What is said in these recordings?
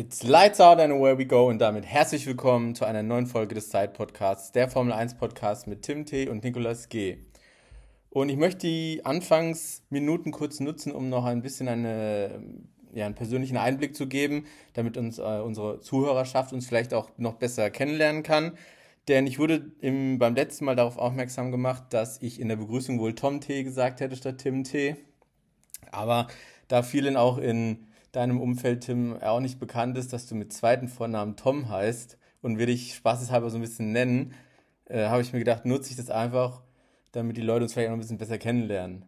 It's lights out and away we go und damit herzlich willkommen zu einer neuen Folge des Zeit-Podcasts, der Formel 1 Podcast mit Tim T. und Nicolas G. Und ich möchte die Anfangsminuten kurz nutzen, um noch ein bisschen eine, ja, einen persönlichen Einblick zu geben, damit uns äh, unsere Zuhörerschaft uns vielleicht auch noch besser kennenlernen kann. Denn ich wurde im, beim letzten Mal darauf aufmerksam gemacht, dass ich in der Begrüßung wohl Tom T. gesagt hätte statt Tim T. Aber da vielen auch in deinem Umfeld, Tim, auch nicht bekannt ist, dass du mit zweiten Vornamen Tom heißt und wir dich spaßeshalber so ein bisschen nennen, äh, habe ich mir gedacht, nutze ich das einfach, damit die Leute uns vielleicht noch ein bisschen besser kennenlernen.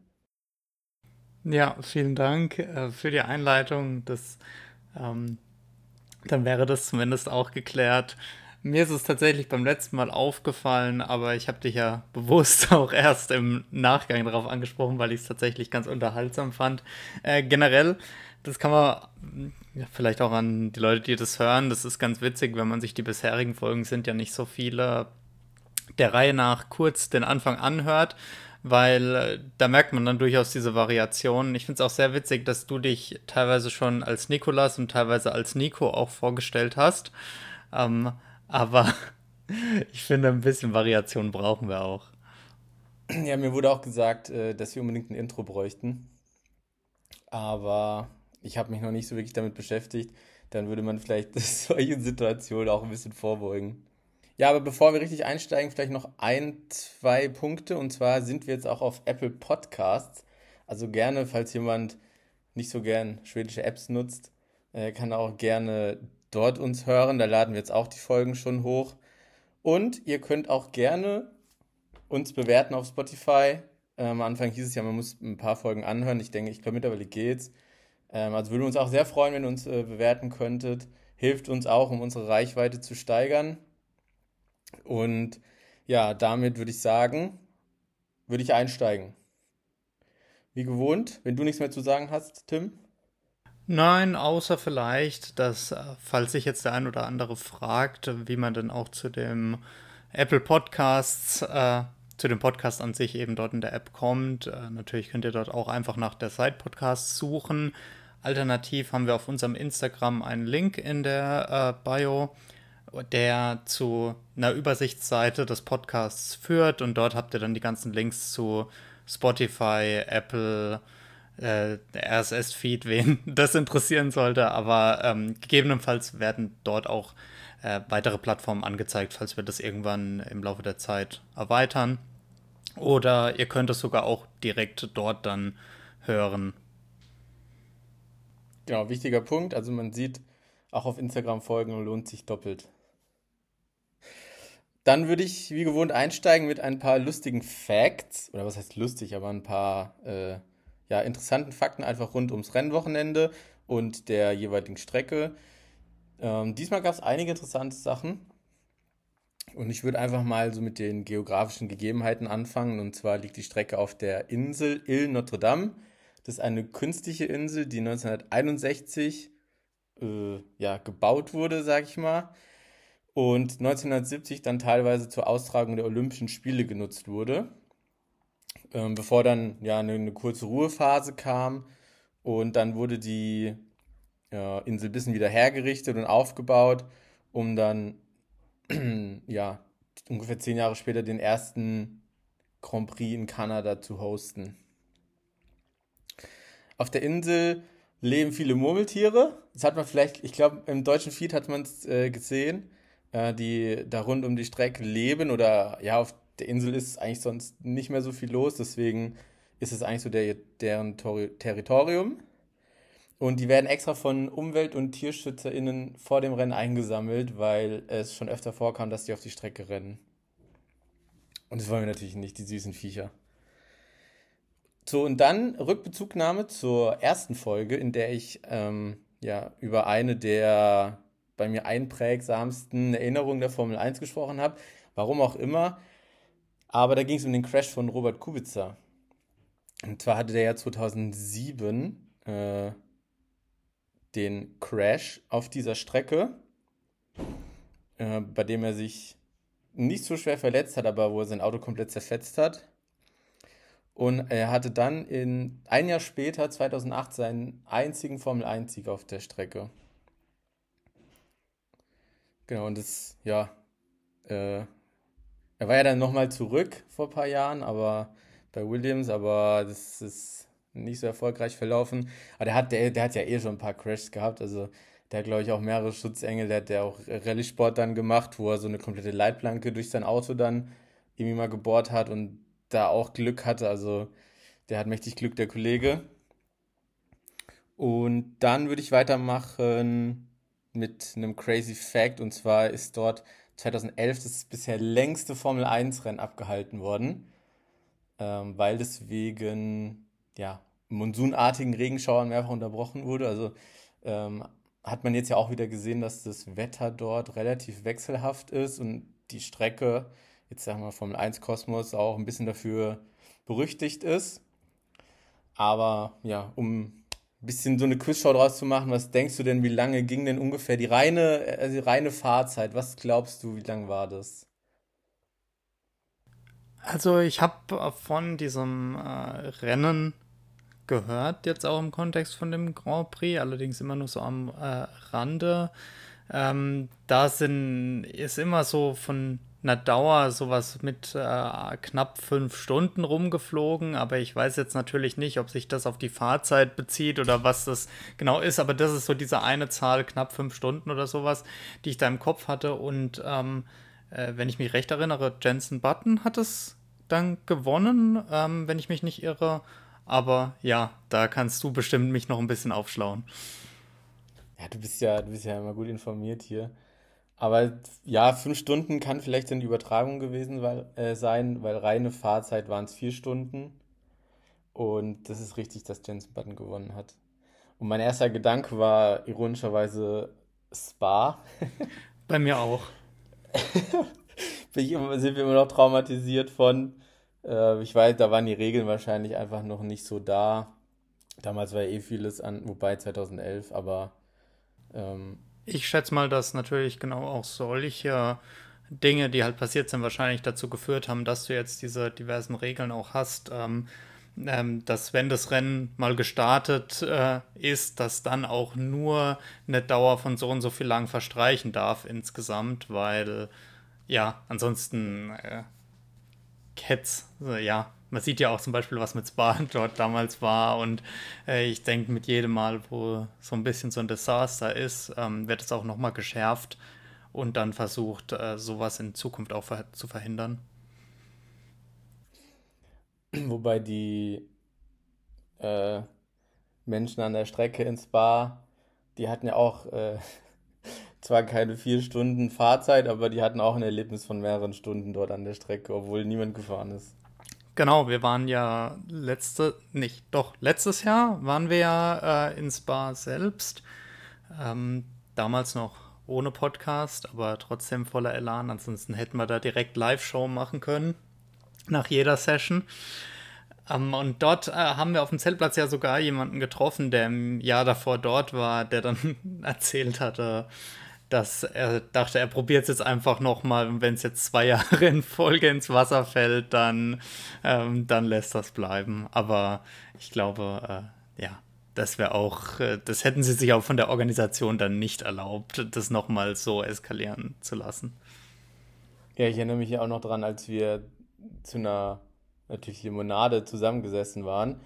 Ja, vielen Dank äh, für die Einleitung. Das, ähm, dann wäre das zumindest auch geklärt. Mir ist es tatsächlich beim letzten Mal aufgefallen, aber ich habe dich ja bewusst auch erst im Nachgang darauf angesprochen, weil ich es tatsächlich ganz unterhaltsam fand. Äh, generell das kann man ja, vielleicht auch an die Leute, die das hören. Das ist ganz witzig, wenn man sich die bisherigen Folgen sind ja nicht so viele der Reihe nach kurz den Anfang anhört, weil äh, da merkt man dann durchaus diese Variationen. Ich finde es auch sehr witzig, dass du dich teilweise schon als Nikolas und teilweise als Nico auch vorgestellt hast. Ähm, aber ich finde, ein bisschen Variation brauchen wir auch. Ja, mir wurde auch gesagt, äh, dass wir unbedingt ein Intro bräuchten. Aber ich habe mich noch nicht so wirklich damit beschäftigt, dann würde man vielleicht solchen Situationen auch ein bisschen vorbeugen. Ja, aber bevor wir richtig einsteigen, vielleicht noch ein, zwei Punkte. Und zwar sind wir jetzt auch auf Apple Podcasts. Also gerne, falls jemand nicht so gern schwedische Apps nutzt, äh, kann auch gerne dort uns hören. Da laden wir jetzt auch die Folgen schon hoch. Und ihr könnt auch gerne uns bewerten auf Spotify. Ähm, am Anfang hieß es ja, man muss ein paar Folgen anhören. Ich denke, ich glaube, mittlerweile geht's. Ähm, also würden uns auch sehr freuen, wenn ihr uns äh, bewerten könntet. Hilft uns auch, um unsere Reichweite zu steigern. Und ja, damit würde ich sagen, würde ich einsteigen. Wie gewohnt, wenn du nichts mehr zu sagen hast, Tim? Nein, außer vielleicht, dass, äh, falls sich jetzt der ein oder andere fragt, wie man denn auch zu dem Apple Podcasts, äh, zu dem Podcast an sich eben dort in der App kommt. Äh, natürlich könnt ihr dort auch einfach nach der Side Podcasts suchen. Alternativ haben wir auf unserem Instagram einen Link in der äh, Bio, der zu einer Übersichtsseite des Podcasts führt und dort habt ihr dann die ganzen Links zu Spotify, Apple, äh, RSS-Feed, wen das interessieren sollte, aber ähm, gegebenenfalls werden dort auch äh, weitere Plattformen angezeigt, falls wir das irgendwann im Laufe der Zeit erweitern. Oder ihr könnt es sogar auch direkt dort dann hören. Genau, wichtiger Punkt. Also man sieht, auch auf Instagram folgen lohnt sich doppelt. Dann würde ich wie gewohnt einsteigen mit ein paar lustigen Facts. Oder was heißt lustig, aber ein paar äh, ja, interessanten Fakten einfach rund ums Rennwochenende und der jeweiligen Strecke. Ähm, diesmal gab es einige interessante Sachen. Und ich würde einfach mal so mit den geografischen Gegebenheiten anfangen. Und zwar liegt die Strecke auf der Insel Ile Notre Dame das ist eine künstliche Insel, die 1961 äh, ja, gebaut wurde, sag ich mal. Und 1970 dann teilweise zur Austragung der Olympischen Spiele genutzt wurde. Ähm, bevor dann ja eine, eine, kurze Ruhephase kam. Und dann wurde die äh, Insel ein bisschen wieder hergerichtet und aufgebaut, um dann ja ungefähr zehn Jahre später den ersten Grand Prix in Kanada zu hosten. Auf der Insel leben viele Murmeltiere. Das hat man vielleicht, ich glaube, im deutschen Feed hat man es äh, gesehen, äh, die da rund um die Strecke leben oder ja, auf der Insel ist eigentlich sonst nicht mehr so viel los, deswegen ist es eigentlich so der, deren Tori Territorium. Und die werden extra von Umwelt- und TierschützerInnen vor dem Rennen eingesammelt, weil es schon öfter vorkam, dass die auf die Strecke rennen. Und das wollen wir natürlich nicht, die süßen Viecher. So, und dann Rückbezugnahme zur ersten Folge, in der ich ähm, ja über eine der bei mir einprägsamsten Erinnerungen der Formel 1 gesprochen habe. Warum auch immer. Aber da ging es um den Crash von Robert Kubica. Und zwar hatte der ja 2007 äh, den Crash auf dieser Strecke, äh, bei dem er sich nicht so schwer verletzt hat, aber wo er sein Auto komplett zerfetzt hat. Und er hatte dann in ein Jahr später, 2008, seinen einzigen Formel-1-Sieg auf der Strecke. Genau, und das, ja, äh, er war ja dann nochmal zurück vor ein paar Jahren, aber bei Williams, aber das ist nicht so erfolgreich verlaufen. Aber der hat, der, der hat ja eh schon ein paar Crashs gehabt, also der hat, glaube ich, auch mehrere Schutzengel, der hat ja auch Rallye-Sport dann gemacht, wo er so eine komplette Leitplanke durch sein Auto dann irgendwie mal gebohrt hat und da auch Glück hatte, also der hat mächtig Glück, der Kollege. Und dann würde ich weitermachen mit einem Crazy Fact. Und zwar ist dort 2011 das bisher längste Formel 1-Rennen abgehalten worden, ähm, weil deswegen ja, monsunartigen Regenschauern mehrfach unterbrochen wurde. Also ähm, hat man jetzt ja auch wieder gesehen, dass das Wetter dort relativ wechselhaft ist und die Strecke, jetzt sagen wir Formel 1 Kosmos, auch ein bisschen dafür berüchtigt ist. Aber ja, um ein bisschen so eine Quizshow draus zu machen, was denkst du denn, wie lange ging denn ungefähr die reine, also die reine Fahrzeit? Was glaubst du, wie lang war das? Also ich habe von diesem äh, Rennen gehört, jetzt auch im Kontext von dem Grand Prix, allerdings immer nur so am äh, Rande. Ähm, da ist immer so von einer Dauer sowas mit äh, knapp fünf Stunden rumgeflogen, aber ich weiß jetzt natürlich nicht, ob sich das auf die Fahrzeit bezieht oder was das genau ist, aber das ist so diese eine Zahl, knapp fünf Stunden oder sowas, die ich da im Kopf hatte und ähm, äh, wenn ich mich recht erinnere, Jensen Button hat es dann gewonnen, ähm, wenn ich mich nicht irre, aber ja, da kannst du bestimmt mich noch ein bisschen aufschlauen. Ja, du bist ja, du bist ja immer gut informiert hier. Aber ja, fünf Stunden kann vielleicht eine Übertragung gewesen weil, äh, sein, weil reine Fahrzeit waren es vier Stunden. Und das ist richtig, dass Jensen Button gewonnen hat. Und mein erster Gedanke war ironischerweise Spa. Bei mir auch. Immer, sind wir immer noch traumatisiert von. Äh, ich weiß, da waren die Regeln wahrscheinlich einfach noch nicht so da. Damals war ja eh vieles an, wobei 2011, aber ähm, ich schätze mal, dass natürlich genau auch solche Dinge, die halt passiert sind, wahrscheinlich dazu geführt haben, dass du jetzt diese diversen Regeln auch hast. Ähm, ähm, dass wenn das Rennen mal gestartet äh, ist, dass dann auch nur eine Dauer von so und so viel lang verstreichen darf insgesamt, weil ja, ansonsten äh, Cats, also, ja, man sieht ja auch zum Beispiel, was mit Spa dort damals war. Und äh, ich denke, mit jedem Mal, wo so ein bisschen so ein Desaster ist, ähm, wird es auch nochmal geschärft und dann versucht, äh, sowas in Zukunft auch ver zu verhindern. Wobei die äh, Menschen an der Strecke ins Spa, die hatten ja auch äh, zwar keine vier Stunden Fahrzeit, aber die hatten auch ein Erlebnis von mehreren Stunden dort an der Strecke, obwohl niemand gefahren ist. Genau, wir waren ja letzte, nicht, doch, letztes Jahr waren wir ja äh, in Spa selbst. Ähm, damals noch ohne Podcast, aber trotzdem voller Elan. Ansonsten hätten wir da direkt Live-Show machen können. Nach jeder Session. Ähm, und dort äh, haben wir auf dem Zeltplatz ja sogar jemanden getroffen, der im Jahr davor dort war, der dann erzählt hatte, dass er dachte, er probiert es jetzt einfach nochmal und wenn es jetzt zwei Jahre in Folge ins Wasser fällt, dann, ähm, dann lässt das bleiben. Aber ich glaube, äh, ja, das wäre auch, äh, das hätten sie sich auch von der Organisation dann nicht erlaubt, das nochmal so eskalieren zu lassen. Ja, ich erinnere mich ja auch noch dran, als wir zu einer natürlich Limonade zusammengesessen waren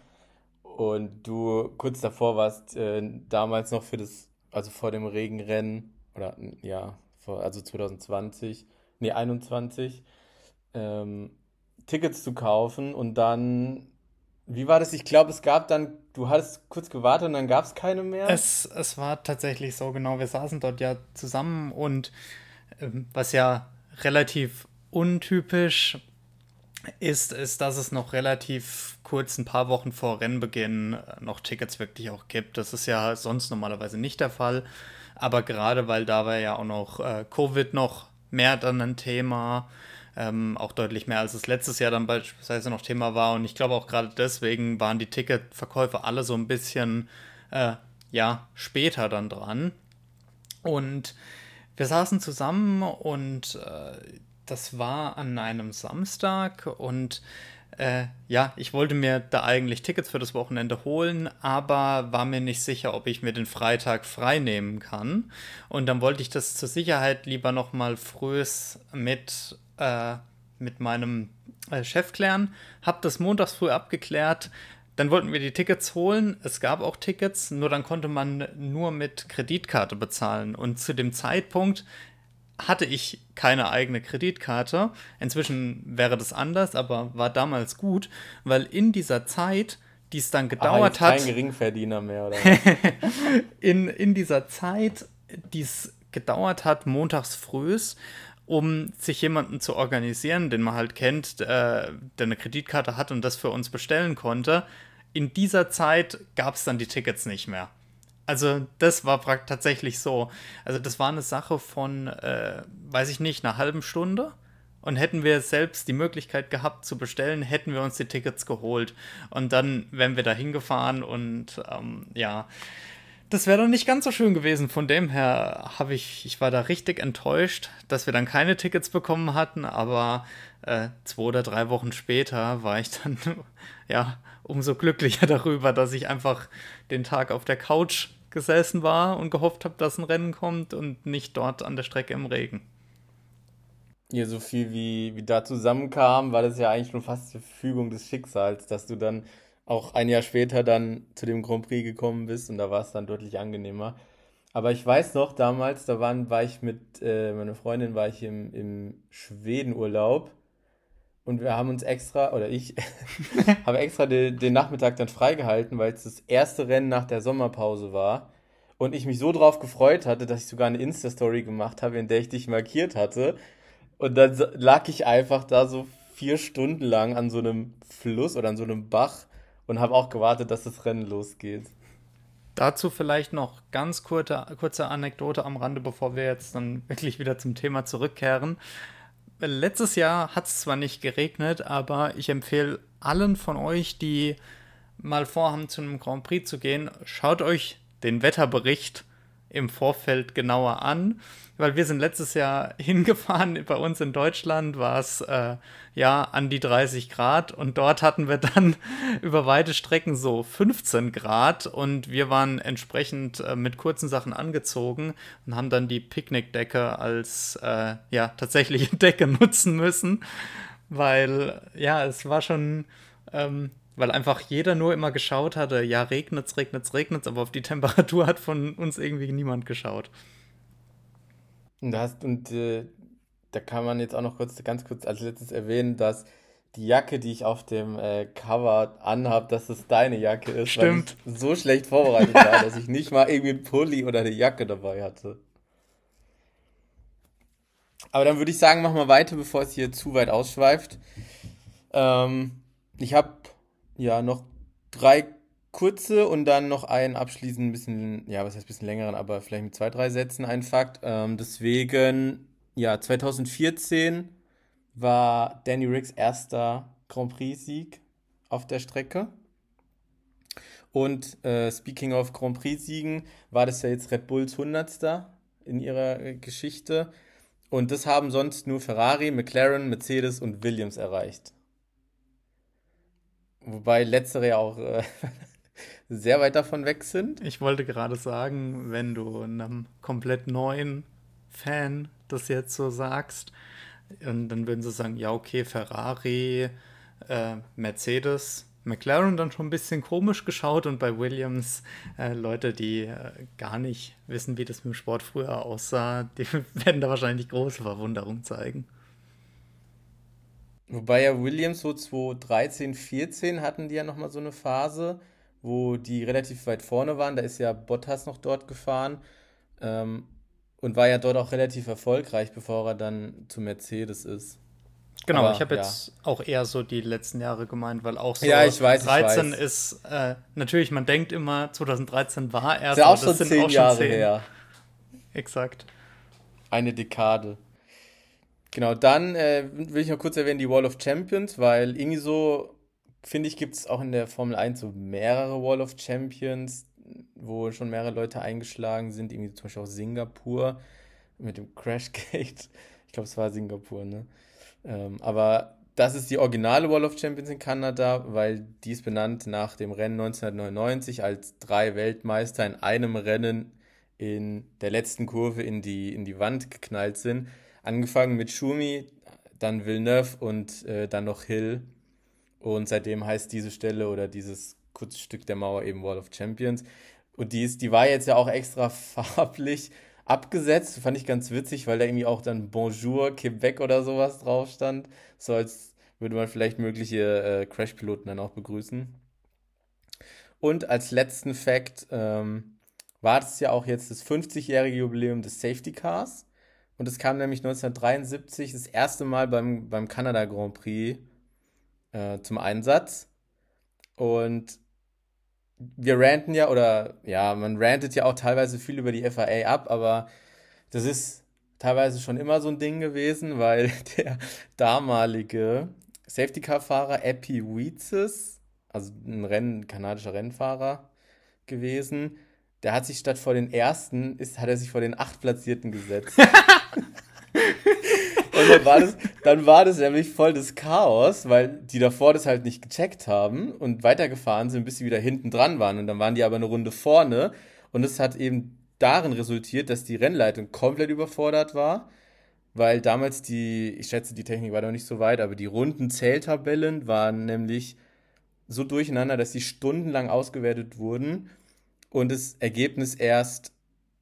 und du kurz davor warst, äh, damals noch für das, also vor dem Regenrennen oder ja, vor, also 2020, nee, 21, ähm, Tickets zu kaufen und dann, wie war das? Ich glaube, es gab dann, du hattest kurz gewartet und dann gab es keine mehr. Es, es war tatsächlich so, genau. Wir saßen dort ja zusammen und ähm, was ja relativ untypisch ist, ist, dass es noch relativ kurz, ein paar Wochen vor Rennbeginn, äh, noch Tickets wirklich auch gibt. Das ist ja sonst normalerweise nicht der Fall. Aber gerade weil da war ja auch noch äh, Covid noch mehr dann ein Thema, ähm, auch deutlich mehr als es letztes Jahr dann beispielsweise noch Thema war. Und ich glaube auch gerade deswegen waren die Ticketverkäufe alle so ein bisschen äh, ja später dann dran. Und wir saßen zusammen und äh, das war an einem Samstag und äh, ja, ich wollte mir da eigentlich Tickets für das Wochenende holen, aber war mir nicht sicher, ob ich mir den Freitag frei nehmen kann. Und dann wollte ich das zur Sicherheit lieber noch mal frühes mit, äh, mit meinem äh, Chef klären. Hab das montags früh abgeklärt. Dann wollten wir die Tickets holen. Es gab auch Tickets, nur dann konnte man nur mit Kreditkarte bezahlen. Und zu dem Zeitpunkt hatte ich keine eigene Kreditkarte. Inzwischen wäre das anders, aber war damals gut, weil in dieser Zeit, die es dann gedauert ah, hat. Kein Geringverdiener mehr, oder? in, in dieser Zeit, die es gedauert hat, montags frühs, um sich jemanden zu organisieren, den man halt kennt, äh, der eine Kreditkarte hat und das für uns bestellen konnte. In dieser Zeit gab es dann die Tickets nicht mehr. Also das war tatsächlich so. Also das war eine Sache von, äh, weiß ich nicht, einer halben Stunde. Und hätten wir selbst die Möglichkeit gehabt zu bestellen, hätten wir uns die Tickets geholt. Und dann wären wir da hingefahren und ähm, ja, das wäre dann nicht ganz so schön gewesen. Von dem her habe ich, ich war da richtig enttäuscht, dass wir dann keine Tickets bekommen hatten, aber äh, zwei oder drei Wochen später war ich dann ja umso glücklicher darüber, dass ich einfach den Tag auf der Couch gesessen war und gehofft habe, dass ein Rennen kommt und nicht dort an der Strecke im Regen. Ja, so viel wie, wie da zusammenkam, war das ja eigentlich schon fast die Fügung des Schicksals, dass du dann auch ein Jahr später dann zu dem Grand Prix gekommen bist und da war es dann deutlich angenehmer. Aber ich weiß noch, damals, da waren, war ich mit äh, meiner Freundin, war ich im, im Schwedenurlaub und wir haben uns extra, oder ich habe extra den, den Nachmittag dann freigehalten, weil es das erste Rennen nach der Sommerpause war. Und ich mich so drauf gefreut hatte, dass ich sogar eine Insta-Story gemacht habe, in der ich dich markiert hatte. Und dann lag ich einfach da so vier Stunden lang an so einem Fluss oder an so einem Bach und habe auch gewartet, dass das Rennen losgeht. Dazu vielleicht noch ganz kurze, kurze Anekdote am Rande, bevor wir jetzt dann wirklich wieder zum Thema zurückkehren letztes Jahr hat es zwar nicht geregnet, aber ich empfehle allen von euch, die mal vorhaben, zu einem Grand Prix zu gehen, schaut euch den Wetterbericht im Vorfeld genauer an, weil wir sind letztes Jahr hingefahren. Bei uns in Deutschland war es äh, ja an die 30 Grad und dort hatten wir dann über weite Strecken so 15 Grad und wir waren entsprechend äh, mit kurzen Sachen angezogen und haben dann die Picknickdecke als äh, ja tatsächliche Decke nutzen müssen, weil ja es war schon ähm, weil einfach jeder nur immer geschaut hatte, ja, regnet's, regnet's, regnet's, aber auf die Temperatur hat von uns irgendwie niemand geschaut. Und, hast, und äh, da kann man jetzt auch noch kurz, ganz kurz als letztes erwähnen, dass die Jacke, die ich auf dem äh, Cover anhabe, dass es deine Jacke ist, Stimmt. weil ich so schlecht vorbereitet war, dass ich nicht mal irgendwie einen Pulli oder eine Jacke dabei hatte. Aber dann würde ich sagen, machen wir weiter, bevor es hier zu weit ausschweift. Ähm, ich habe ja, noch drei kurze und dann noch einen abschließend ein bisschen, ja, was heißt ein bisschen längeren, aber vielleicht mit zwei, drei Sätzen ein Fakt. Ähm, deswegen, ja, 2014 war Danny Ricks erster Grand Prix-Sieg auf der Strecke. Und äh, speaking of Grand Prix-Siegen, war das ja jetzt Red Bulls 100. in ihrer äh, Geschichte. Und das haben sonst nur Ferrari, McLaren, Mercedes und Williams erreicht. Wobei letztere ja auch äh, sehr weit davon weg sind. Ich wollte gerade sagen, wenn du einem komplett neuen Fan das jetzt so sagst, und dann würden sie sagen, ja, okay, Ferrari, äh, Mercedes, McLaren dann schon ein bisschen komisch geschaut und bei Williams äh, Leute, die äh, gar nicht wissen, wie das mit dem Sport früher aussah, die werden da wahrscheinlich große Verwunderung zeigen. Wobei ja Williams so 2013, 14 hatten die ja nochmal so eine Phase, wo die relativ weit vorne waren. Da ist ja Bottas noch dort gefahren ähm, und war ja dort auch relativ erfolgreich, bevor er dann zu Mercedes ist. Genau, Aber, ich habe jetzt ja. auch eher so die letzten Jahre gemeint, weil auch so ja, ich weiß, 13 ich weiß. ist, äh, natürlich, man denkt immer, 2013 war er so. Ist ja auch schon zehn Jahre her. Exakt. Eine Dekade. Genau, dann äh, will ich noch kurz erwähnen die Wall of Champions, weil irgendwie so, finde ich, gibt es auch in der Formel 1 so mehrere Wall of Champions, wo schon mehrere Leute eingeschlagen sind, irgendwie zum Beispiel auch Singapur mit dem Crashgate. Ich glaube, es war Singapur, ne? Ähm, aber das ist die originale Wall of Champions in Kanada, weil die ist benannt nach dem Rennen 1999, als drei Weltmeister in einem Rennen in der letzten Kurve in die, in die Wand geknallt sind. Angefangen mit Schumi, dann Villeneuve und äh, dann noch Hill. Und seitdem heißt diese Stelle oder dieses kurze Stück der Mauer eben Wall of Champions. Und die, ist, die war jetzt ja auch extra farblich abgesetzt. Fand ich ganz witzig, weil da irgendwie auch dann Bonjour Quebec oder sowas drauf stand. So als würde man vielleicht mögliche äh, Crash-Piloten dann auch begrüßen. Und als letzten Fact ähm, war das ja auch jetzt das 50-jährige Jubiläum des Safety Cars. Und es kam nämlich 1973 das erste Mal beim, beim Kanada Grand Prix äh, zum Einsatz. Und wir ranten ja, oder ja, man rantet ja auch teilweise viel über die FAA ab, aber das ist teilweise schon immer so ein Ding gewesen, weil der damalige Safety-Car-Fahrer Epi Weetzes, also ein Renn, kanadischer Rennfahrer gewesen, der hat sich statt vor den ersten, ist, hat er sich vor den acht Platzierten gesetzt. Und dann war, das, dann war das nämlich voll das Chaos, weil die davor das halt nicht gecheckt haben und weitergefahren sind, bis sie wieder hinten dran waren. Und dann waren die aber eine Runde vorne. Und es hat eben darin resultiert, dass die Rennleitung komplett überfordert war, weil damals die, ich schätze, die Technik war noch nicht so weit, aber die runden Zähltabellen waren nämlich so durcheinander, dass sie stundenlang ausgewertet wurden und das Ergebnis erst,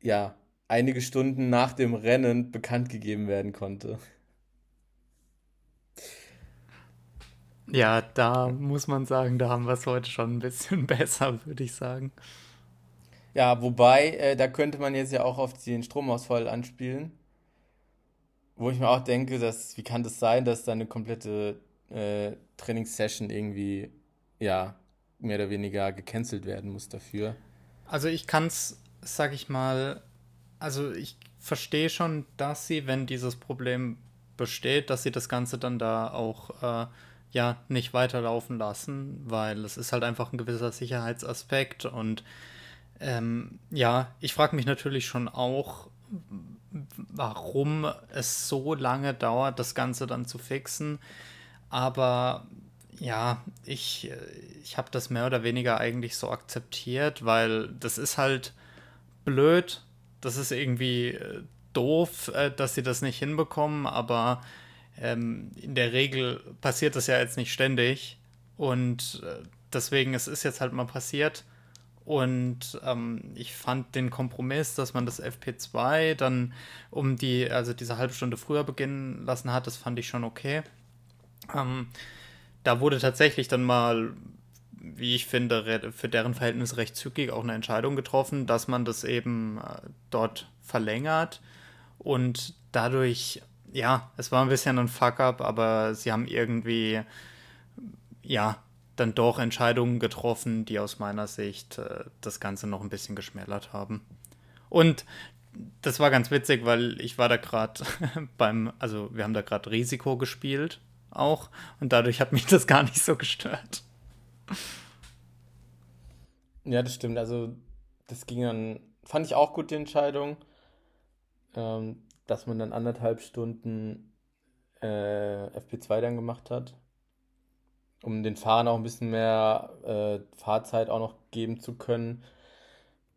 ja, einige Stunden nach dem Rennen bekannt gegeben werden konnte. Ja, da muss man sagen, da haben wir es heute schon ein bisschen besser, würde ich sagen. Ja, wobei, äh, da könnte man jetzt ja auch auf den Stromausfall anspielen. Wo ich mir auch denke, dass, wie kann das sein, dass da eine komplette äh, Trainingssession irgendwie, ja, mehr oder weniger gecancelt werden muss dafür. Also ich kann es, sag ich mal, also ich verstehe schon, dass sie, wenn dieses Problem besteht, dass sie das Ganze dann da auch äh, ja nicht weiterlaufen lassen, weil es ist halt einfach ein gewisser Sicherheitsaspekt und ähm, ja, ich frage mich natürlich schon auch, warum es so lange dauert, das Ganze dann zu fixen. Aber ja, ich, ich habe das mehr oder weniger eigentlich so akzeptiert, weil das ist halt blöd. Das ist irgendwie äh, doof, äh, dass sie das nicht hinbekommen, aber ähm, in der Regel passiert das ja jetzt nicht ständig. Und äh, deswegen, es ist jetzt halt mal passiert. Und ähm, ich fand den Kompromiss, dass man das FP2 dann um die, also diese halbe Stunde früher beginnen lassen hat, das fand ich schon okay. Ähm, da wurde tatsächlich dann mal, wie ich finde, für deren Verhältnis recht zügig auch eine Entscheidung getroffen, dass man das eben äh, dort verlängert. Und dadurch ja, es war ein bisschen ein Fuck-up, aber sie haben irgendwie, ja, dann doch Entscheidungen getroffen, die aus meiner Sicht äh, das Ganze noch ein bisschen geschmälert haben. Und das war ganz witzig, weil ich war da gerade beim, also wir haben da gerade Risiko gespielt auch und dadurch hat mich das gar nicht so gestört. Ja, das stimmt. Also das ging dann, fand ich auch gut die Entscheidung. Ähm, dass man dann anderthalb Stunden äh, FP2 dann gemacht hat, um den Fahrern auch ein bisschen mehr äh, Fahrzeit auch noch geben zu können.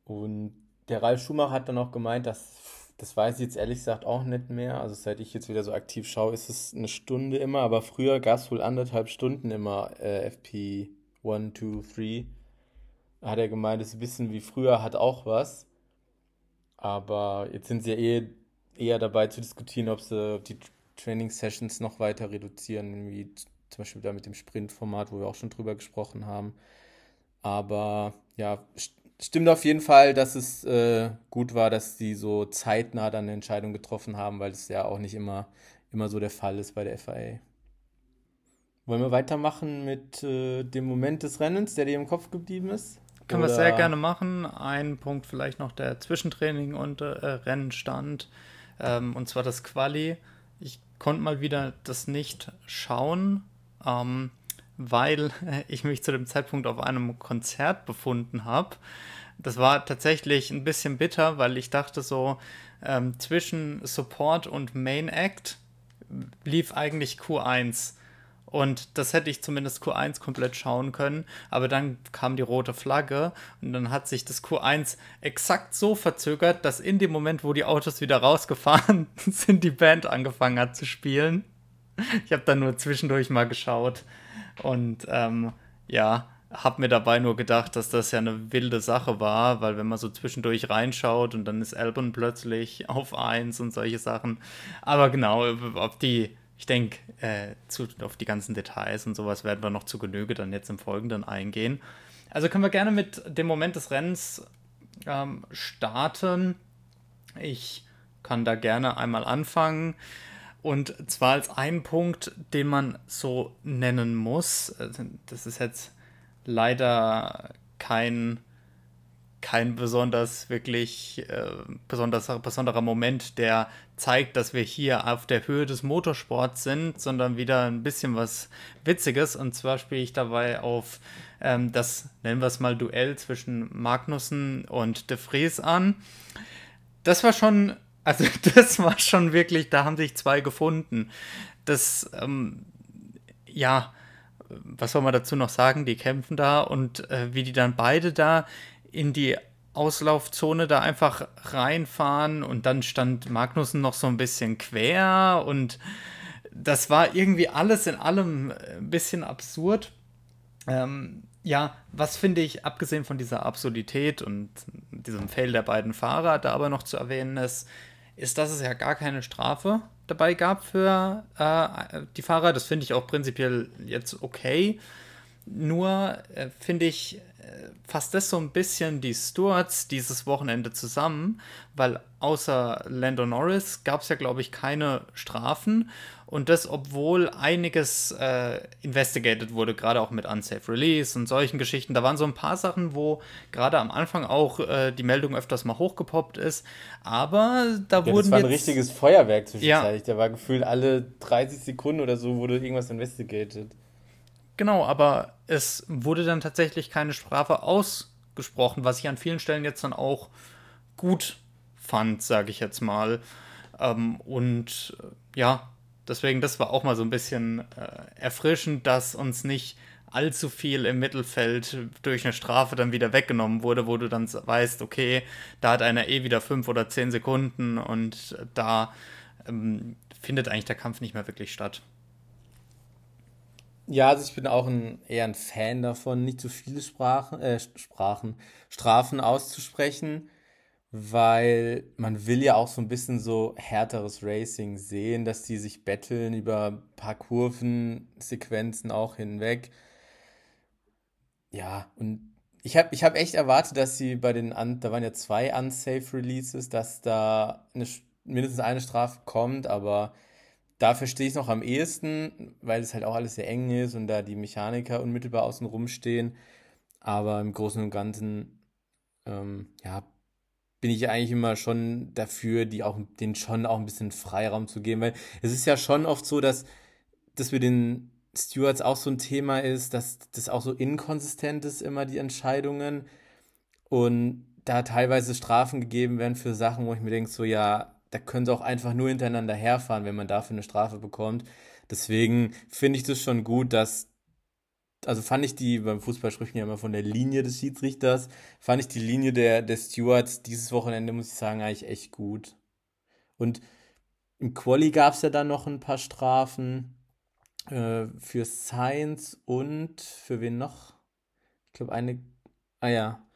Und der Ralf Schumacher hat dann auch gemeint, dass das weiß ich jetzt ehrlich gesagt auch nicht mehr. Also seit ich jetzt wieder so aktiv schaue, ist es eine Stunde immer, aber früher gab es wohl anderthalb Stunden immer äh, FP 1, 2, 3. Hat er gemeint, das bisschen wie früher, hat auch was. Aber jetzt sind sie ja eh eher dabei zu diskutieren, ob sie die Training-Sessions noch weiter reduzieren, wie zum Beispiel da mit dem Sprint-Format, wo wir auch schon drüber gesprochen haben. Aber ja, stimmt auf jeden Fall, dass es äh, gut war, dass sie so zeitnah dann eine Entscheidung getroffen haben, weil es ja auch nicht immer, immer so der Fall ist bei der FAA. Wollen wir weitermachen mit äh, dem Moment des Rennens, der dir im Kopf geblieben ist? Können Oder? wir sehr gerne machen. Ein Punkt vielleicht noch der Zwischentraining und äh, Rennenstand. Ähm, und zwar das Quali. Ich konnte mal wieder das nicht schauen, ähm, weil ich mich zu dem Zeitpunkt auf einem Konzert befunden habe. Das war tatsächlich ein bisschen bitter, weil ich dachte so, ähm, zwischen Support und Main Act lief eigentlich Q1. Und das hätte ich zumindest Q1 komplett schauen können. Aber dann kam die rote Flagge und dann hat sich das Q1 exakt so verzögert, dass in dem Moment, wo die Autos wieder rausgefahren sind, die Band angefangen hat zu spielen. Ich habe dann nur zwischendurch mal geschaut. Und ähm, ja, habe mir dabei nur gedacht, dass das ja eine wilde Sache war, weil wenn man so zwischendurch reinschaut und dann ist Albon plötzlich auf 1 und solche Sachen. Aber genau, ob die, ich denke, äh, auf die ganzen Details und sowas werden wir noch zu Genüge dann jetzt im Folgenden eingehen. Also können wir gerne mit dem Moment des Rennens ähm, starten. Ich kann da gerne einmal anfangen. Und zwar als einen Punkt, den man so nennen muss. Das ist jetzt leider kein, kein besonders wirklich äh, besonders, besonderer Moment, der zeigt, dass wir hier auf der Höhe des Motorsports sind, sondern wieder ein bisschen was Witziges. Und zwar spiele ich dabei auf ähm, das, nennen wir es mal, Duell zwischen Magnussen und De Vries an. Das war schon, also das war schon wirklich, da haben sich zwei gefunden. Das, ähm, ja, was soll man dazu noch sagen? Die kämpfen da und äh, wie die dann beide da in die Auslaufzone da einfach reinfahren und dann stand Magnussen noch so ein bisschen quer und das war irgendwie alles in allem ein bisschen absurd. Ähm, ja, was finde ich, abgesehen von dieser Absurdität und diesem Fail der beiden Fahrer, da aber noch zu erwähnen ist, ist, dass es ja gar keine Strafe dabei gab für äh, die Fahrer. Das finde ich auch prinzipiell jetzt okay. Nur äh, finde ich, äh, fasst das so ein bisschen die Stewards dieses Wochenende zusammen, weil außer Lando Norris gab es ja, glaube ich, keine Strafen. Und das, obwohl einiges äh, investigated wurde, gerade auch mit Unsafe Release und solchen Geschichten. Da waren so ein paar Sachen, wo gerade am Anfang auch äh, die Meldung öfters mal hochgepoppt ist. Aber da ja, wurden. Das war ein richtiges Feuerwerk zwischenzeitlich. Ja. Da war gefühlt alle 30 Sekunden oder so wurde irgendwas investigated. Genau, aber es wurde dann tatsächlich keine Strafe ausgesprochen, was ich an vielen Stellen jetzt dann auch gut fand, sage ich jetzt mal. Ähm, und äh, ja, deswegen, das war auch mal so ein bisschen äh, erfrischend, dass uns nicht allzu viel im Mittelfeld durch eine Strafe dann wieder weggenommen wurde, wo du dann weißt, okay, da hat einer eh wieder fünf oder zehn Sekunden und da ähm, findet eigentlich der Kampf nicht mehr wirklich statt. Ja, also ich bin auch ein, eher ein Fan davon, nicht zu viele Sprachen, äh, Sprachen, Strafen auszusprechen weil man will ja auch so ein bisschen so härteres Racing sehen, dass die sich betteln über ein paar Kurvensequenzen auch hinweg. Ja, und ich habe ich hab echt erwartet, dass sie bei den, da waren ja zwei Unsafe Releases, dass da eine, mindestens eine Strafe kommt, aber da verstehe ich es noch am ehesten, weil es halt auch alles sehr eng ist und da die Mechaniker unmittelbar außen rum stehen. Aber im Großen und Ganzen, ähm, ja, bin ich eigentlich immer schon dafür, die auch, den schon auch ein bisschen Freiraum zu geben, weil es ist ja schon oft so, dass, dass wir den Stewards auch so ein Thema ist, dass das auch so inkonsistent ist, immer die Entscheidungen und da teilweise Strafen gegeben werden für Sachen, wo ich mir denke, so ja, da können sie auch einfach nur hintereinander herfahren, wenn man dafür eine Strafe bekommt. Deswegen finde ich das schon gut, dass also fand ich die, beim Fußball spricht ja immer von der Linie des Schiedsrichters, fand ich die Linie der, der Stewards dieses Wochenende, muss ich sagen, eigentlich echt gut. Und im Quali gab es ja dann noch ein paar Strafen äh, für Science und für wen noch? Ich glaube eine, ah ja.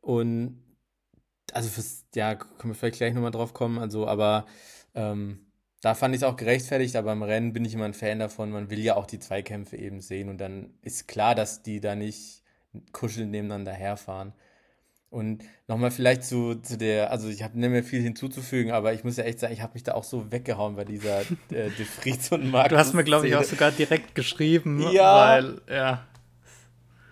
Und also fürs, ja, können wir vielleicht gleich nochmal drauf kommen, also, aber ähm, da fand ich es auch gerechtfertigt, aber im Rennen bin ich immer ein Fan davon. Man will ja auch die Zweikämpfe eben sehen und dann ist klar, dass die da nicht kuschelnd nebeneinander herfahren. Und nochmal vielleicht zu, zu der, also ich habe nicht mehr viel hinzuzufügen, aber ich muss ja echt sagen, ich habe mich da auch so weggehauen bei dieser äh, De Vries und Markus. Du hast mir, glaube ich, auch sogar direkt geschrieben, ja. weil, ja.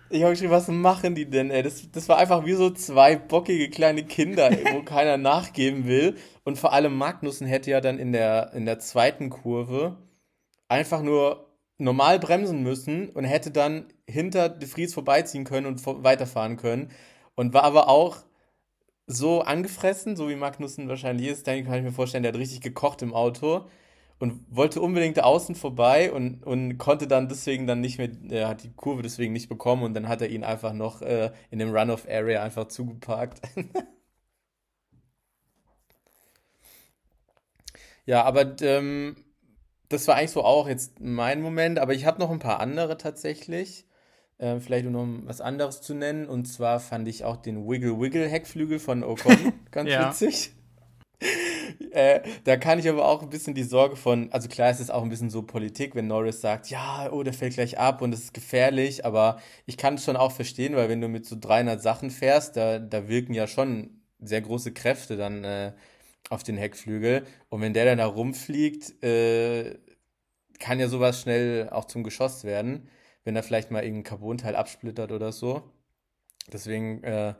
Ich habe geschrieben, was machen die denn, ey? Das, das war einfach wie so zwei bockige kleine Kinder, ey, wo keiner nachgeben will. Und vor allem Magnussen hätte ja dann in der, in der zweiten Kurve einfach nur normal bremsen müssen und hätte dann hinter De Vries vorbeiziehen können und weiterfahren können. Und war aber auch so angefressen, so wie Magnussen wahrscheinlich ist, dann kann ich mir vorstellen, der hat richtig gekocht im Auto und wollte unbedingt außen vorbei und, und konnte dann deswegen dann nicht mehr, er hat die Kurve deswegen nicht bekommen und dann hat er ihn einfach noch äh, in dem Runoff-Area einfach zugeparkt. ja, aber ähm, das war eigentlich so auch jetzt mein Moment, aber ich habe noch ein paar andere tatsächlich. Äh, vielleicht um was anderes zu nennen. Und zwar fand ich auch den Wiggle Wiggle Heckflügel von Ocon ganz ja. witzig. Äh, da kann ich aber auch ein bisschen die Sorge von, also klar ist es auch ein bisschen so Politik, wenn Norris sagt, ja, oh, der fällt gleich ab und es ist gefährlich, aber ich kann es schon auch verstehen, weil wenn du mit so 300 Sachen fährst, da, da wirken ja schon sehr große Kräfte dann äh, auf den Heckflügel und wenn der dann da rumfliegt, äh, kann ja sowas schnell auch zum Geschoss werden, wenn er vielleicht mal irgendein Carbonteil absplittert oder so. Deswegen äh,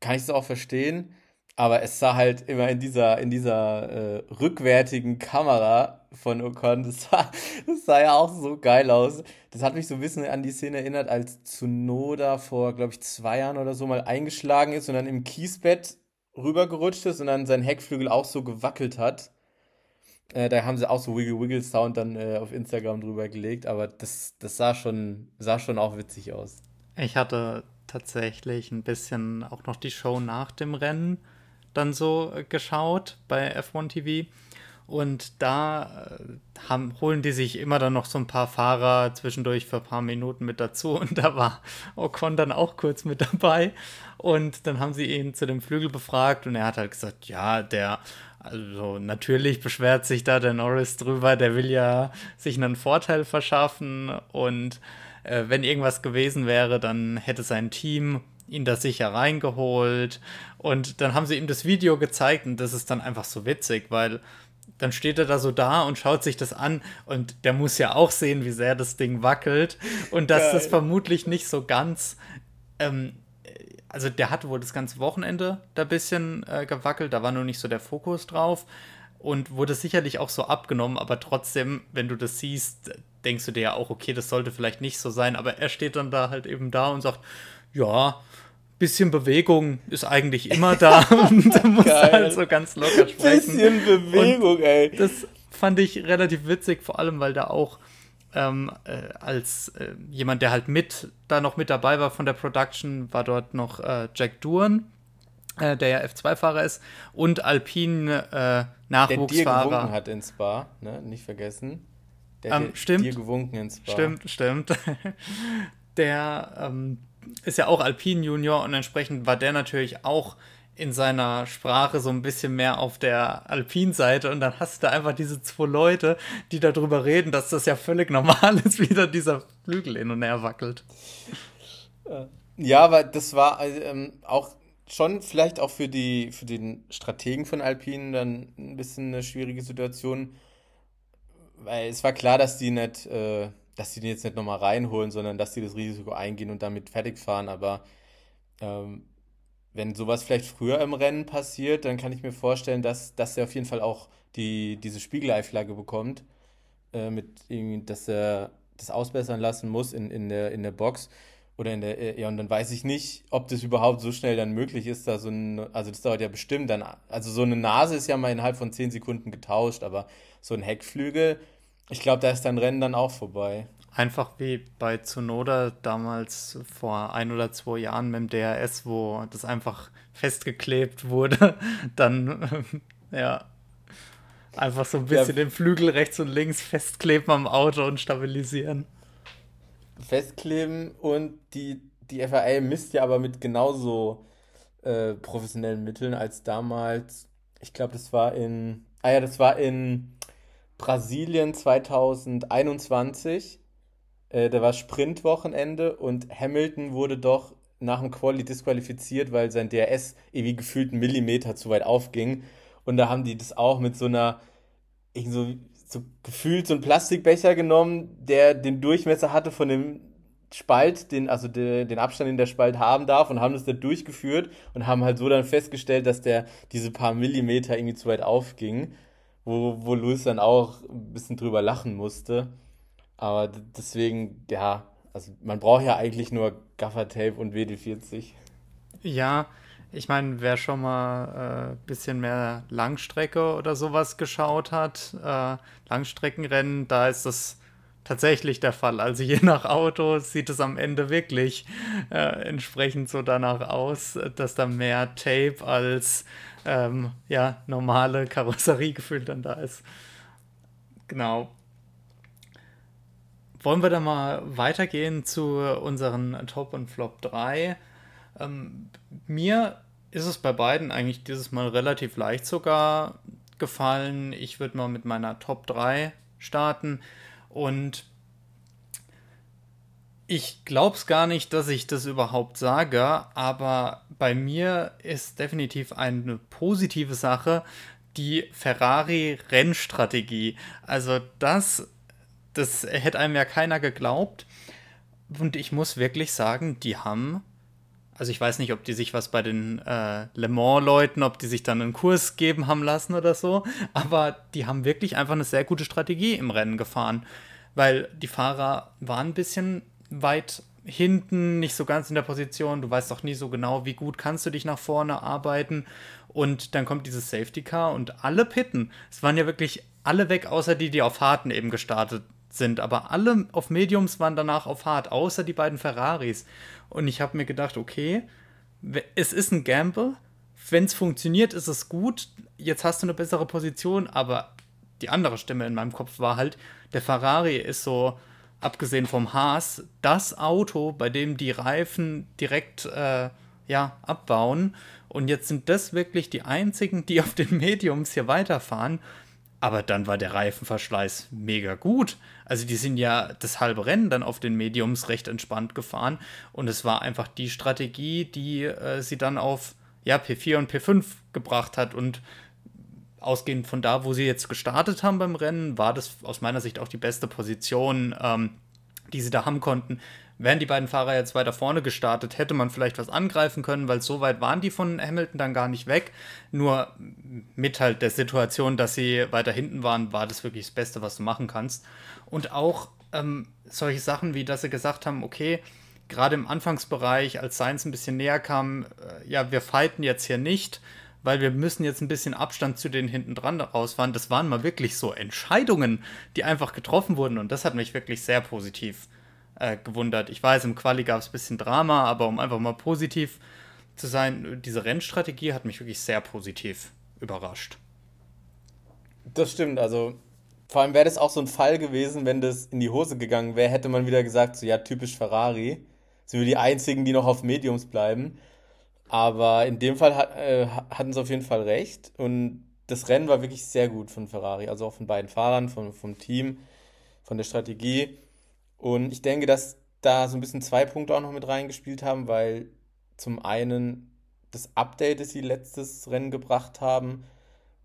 kann ich es auch verstehen. Aber es sah halt immer in dieser, in dieser äh, rückwärtigen Kamera von Ocon, das sah, das sah ja auch so geil aus. Das hat mich so ein bisschen an die Szene erinnert, als Tsunoda vor, glaube ich, zwei Jahren oder so mal eingeschlagen ist und dann im Kiesbett rübergerutscht ist und dann sein Heckflügel auch so gewackelt hat. Äh, da haben sie auch so Wiggle Wiggle Sound dann äh, auf Instagram drüber gelegt, aber das, das sah schon, sah schon auch witzig aus. Ich hatte tatsächlich ein bisschen auch noch die Show nach dem Rennen dann so äh, geschaut bei F1 TV. Und da äh, haben, holen die sich immer dann noch so ein paar Fahrer zwischendurch für ein paar Minuten mit dazu. Und da war Ocon dann auch kurz mit dabei. Und dann haben sie ihn zu dem Flügel befragt und er hat halt gesagt, ja, der, also natürlich beschwert sich da der Norris drüber, der will ja sich einen Vorteil verschaffen. Und äh, wenn irgendwas gewesen wäre, dann hätte sein Team ihn da sicher reingeholt. Und dann haben sie ihm das Video gezeigt und das ist dann einfach so witzig, weil dann steht er da so da und schaut sich das an und der muss ja auch sehen, wie sehr das Ding wackelt und dass Geil. das vermutlich nicht so ganz. Ähm, also der hatte wohl das ganze Wochenende da ein bisschen äh, gewackelt, da war nur nicht so der Fokus drauf und wurde sicherlich auch so abgenommen, aber trotzdem, wenn du das siehst, denkst du dir ja auch, okay, das sollte vielleicht nicht so sein, aber er steht dann da halt eben da und sagt, ja, bisschen Bewegung ist eigentlich immer da und da muss halt so ganz locker sprechen. Bisschen Bewegung, und ey. Das fand ich relativ witzig, vor allem weil da auch ähm, äh, als äh, jemand, der halt mit da noch mit dabei war von der Production, war dort noch äh, Jack Duren, äh, der ja F2-Fahrer ist, und Alpine äh, Nachwuchsfahrer. Der dir gewunken hat in Spa, ne? nicht vergessen. Der ähm, dir, stimmt. dir gewunken in Spa. Stimmt, stimmt. der ähm, ist ja auch Alpin Junior und entsprechend war der natürlich auch in seiner Sprache so ein bisschen mehr auf der Alpin-Seite und dann hast du einfach diese zwei Leute, die darüber reden, dass das ja völlig normal ist, wie da dieser Flügel hin und her wackelt. Ja, aber das war ähm, auch schon vielleicht auch für die für den Strategen von Alpine dann ein bisschen eine schwierige Situation, weil es war klar, dass die nicht äh, dass sie den jetzt nicht nochmal reinholen, sondern dass sie das Risiko eingehen und damit fertig fahren. Aber ähm, wenn sowas vielleicht früher im Rennen passiert, dann kann ich mir vorstellen, dass, dass er auf jeden Fall auch die, diese Spiegelei-Flagge bekommt, äh, mit dass er das ausbessern lassen muss in, in, der, in der Box. Oder in der, äh, ja, und dann weiß ich nicht, ob das überhaupt so schnell dann möglich ist, da so ein, also das dauert ja bestimmt dann, also so eine Nase ist ja mal innerhalb von 10 Sekunden getauscht, aber so ein Heckflügel, ich glaube, da ist dein Rennen dann auch vorbei. Einfach wie bei Tsunoda damals vor ein oder zwei Jahren mit dem DRS, wo das einfach festgeklebt wurde. Dann, ja, einfach so ein bisschen ja. den Flügel rechts und links festkleben am Auto und stabilisieren. Festkleben und die, die FAA misst ja aber mit genauso äh, professionellen Mitteln als damals. Ich glaube, das war in. Ah ja, das war in Brasilien 2021. Äh, da war Sprintwochenende und Hamilton wurde doch nach dem Quali disqualifiziert, weil sein DRS irgendwie gefühlt einen Millimeter zu weit aufging. Und da haben die das auch mit so einer, so, so gefühlt so einen Plastikbecher genommen, der den Durchmesser hatte von dem Spalt, den, also de, den Abstand, den der Spalt haben darf, und haben das da durchgeführt und haben halt so dann festgestellt, dass der diese paar Millimeter irgendwie zu weit aufging wo, wo Luis dann auch ein bisschen drüber lachen musste. Aber deswegen, ja, also man braucht ja eigentlich nur Gaffertape und WD40. Ja, Ich meine, wer schon mal ein äh, bisschen mehr Langstrecke oder sowas geschaut hat, äh, Langstreckenrennen, da ist das tatsächlich der Fall. Also je nach Auto sieht es am Ende wirklich äh, entsprechend so danach aus, dass da mehr Tape als ähm, ja, normale Karosseriegefühl dann da ist. Genau. Wollen wir da mal weitergehen zu unseren Top und Flop 3? Ähm, mir ist es bei beiden eigentlich dieses Mal relativ leicht sogar gefallen. Ich würde mal mit meiner Top 3 starten. Und ich glaube es gar nicht, dass ich das überhaupt sage, aber bei mir ist definitiv eine positive Sache die Ferrari-Rennstrategie. Also das, das hätte einem ja keiner geglaubt. Und ich muss wirklich sagen, die haben also ich weiß nicht, ob die sich was bei den äh, Le Mans-Leuten, ob die sich dann einen Kurs geben haben lassen oder so, aber die haben wirklich einfach eine sehr gute Strategie im Rennen gefahren, weil die Fahrer waren ein bisschen weit hinten, nicht so ganz in der Position, du weißt auch nie so genau, wie gut kannst du dich nach vorne arbeiten. Und dann kommt dieses Safety Car und alle pitten. Es waren ja wirklich alle weg, außer die, die auf Harten eben gestartet sind, aber alle auf Mediums waren danach auf Hart, außer die beiden Ferraris. Und ich habe mir gedacht, okay, es ist ein Gamble. Wenn es funktioniert, ist es gut. Jetzt hast du eine bessere Position, aber die andere Stimme in meinem Kopf war halt, der Ferrari ist so, abgesehen vom Haas, das Auto, bei dem die Reifen direkt äh, ja, abbauen. Und jetzt sind das wirklich die einzigen, die auf den Mediums hier weiterfahren. Aber dann war der Reifenverschleiß mega gut. Also die sind ja das halbe Rennen dann auf den Mediums recht entspannt gefahren. Und es war einfach die Strategie, die äh, sie dann auf ja, P4 und P5 gebracht hat. Und ausgehend von da, wo sie jetzt gestartet haben beim Rennen, war das aus meiner Sicht auch die beste Position, ähm, die sie da haben konnten. Wären die beiden Fahrer jetzt weiter vorne gestartet, hätte man vielleicht was angreifen können, weil so weit waren die von Hamilton dann gar nicht weg. Nur mit halt der Situation, dass sie weiter hinten waren, war das wirklich das Beste, was du machen kannst. Und auch ähm, solche Sachen, wie dass sie gesagt haben, okay, gerade im Anfangsbereich, als Science ein bisschen näher kam, äh, ja, wir fighten jetzt hier nicht, weil wir müssen jetzt ein bisschen Abstand zu den hinten dran rausfahren. Das waren mal wirklich so Entscheidungen, die einfach getroffen wurden und das hat mich wirklich sehr positiv äh, gewundert. Ich weiß, im Quali gab es ein bisschen Drama, aber um einfach mal positiv zu sein, diese Rennstrategie hat mich wirklich sehr positiv überrascht. Das stimmt, also vor allem wäre das auch so ein Fall gewesen, wenn das in die Hose gegangen wäre, hätte man wieder gesagt, so ja, typisch Ferrari. Sind wir die einzigen, die noch auf Mediums bleiben. Aber in dem Fall hat, äh, hatten sie auf jeden Fall recht. Und das Rennen war wirklich sehr gut von Ferrari, also auch von beiden Fahrern, vom, vom Team, von der Strategie. Und ich denke, dass da so ein bisschen zwei Punkte auch noch mit reingespielt haben, weil zum einen das Update, das sie letztes Rennen gebracht haben,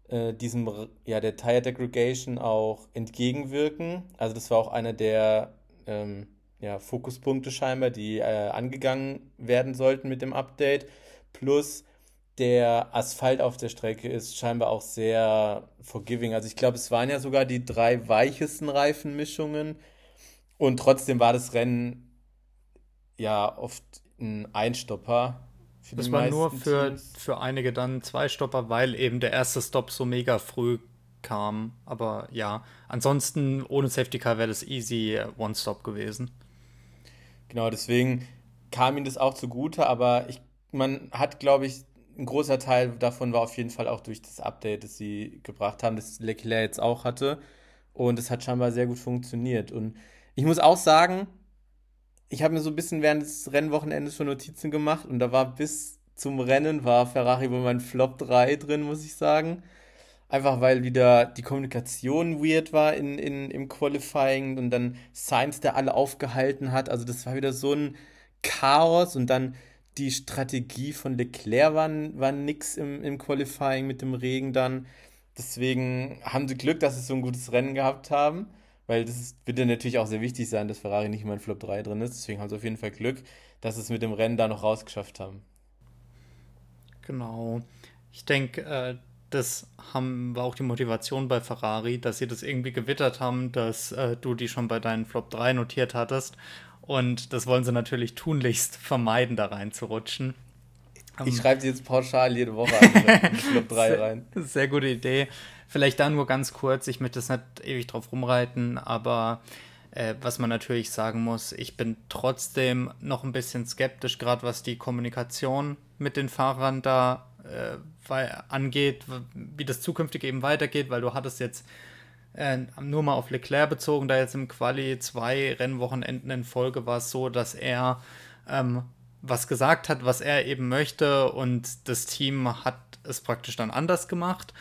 äh, diesem, ja, der Tire Degradation auch entgegenwirken. Also das war auch einer der ähm, ja, Fokuspunkte scheinbar, die äh, angegangen werden sollten mit dem Update. Plus der Asphalt auf der Strecke ist scheinbar auch sehr forgiving. Also ich glaube, es waren ja sogar die drei weichesten Reifenmischungen und trotzdem war das Rennen ja oft ein Einstopper. Für das war nur für, für einige dann zwei Stopper, weil eben der erste Stop so mega früh kam. Aber ja, ansonsten ohne Safety Car wäre das easy One-Stop gewesen. Genau, deswegen kam ihm das auch zugute, aber ich, man hat, glaube ich, ein großer Teil davon war auf jeden Fall auch durch das Update, das sie gebracht haben, das Leclerc jetzt auch hatte. Und es hat scheinbar sehr gut funktioniert. Und ich muss auch sagen, ich habe mir so ein bisschen während des Rennwochenendes schon Notizen gemacht und da war bis zum Rennen war Ferrari bei meinem Flop 3 drin, muss ich sagen. Einfach weil wieder die Kommunikation weird war in, in, im Qualifying und dann Sainz, der alle aufgehalten hat. Also das war wieder so ein Chaos und dann die Strategie von Leclerc war, war nix im, im Qualifying mit dem Regen dann. Deswegen haben sie Glück, dass sie so ein gutes Rennen gehabt haben weil das ist, wird ja natürlich auch sehr wichtig sein, dass Ferrari nicht immer in Flop 3 drin ist. Deswegen haben sie auf jeden Fall Glück, dass sie es mit dem Rennen da noch rausgeschafft haben. Genau. Ich denke, äh, das haben, war auch die Motivation bei Ferrari, dass sie das irgendwie gewittert haben, dass äh, du die schon bei deinen Flop 3 notiert hattest. Und das wollen sie natürlich tunlichst vermeiden, da reinzurutschen. Ich schreibe die jetzt pauschal jede Woche in Flop 3 rein. Sehr gute Idee. Vielleicht da nur ganz kurz, ich möchte das nicht ewig drauf rumreiten, aber äh, was man natürlich sagen muss, ich bin trotzdem noch ein bisschen skeptisch, gerade was die Kommunikation mit den Fahrern da äh, angeht, wie das zukünftig eben weitergeht, weil du hattest jetzt äh, nur mal auf Leclerc bezogen, da jetzt im Quali zwei Rennwochenenden in Folge war es so, dass er ähm, was gesagt hat, was er eben möchte und das Team hat es praktisch dann anders gemacht.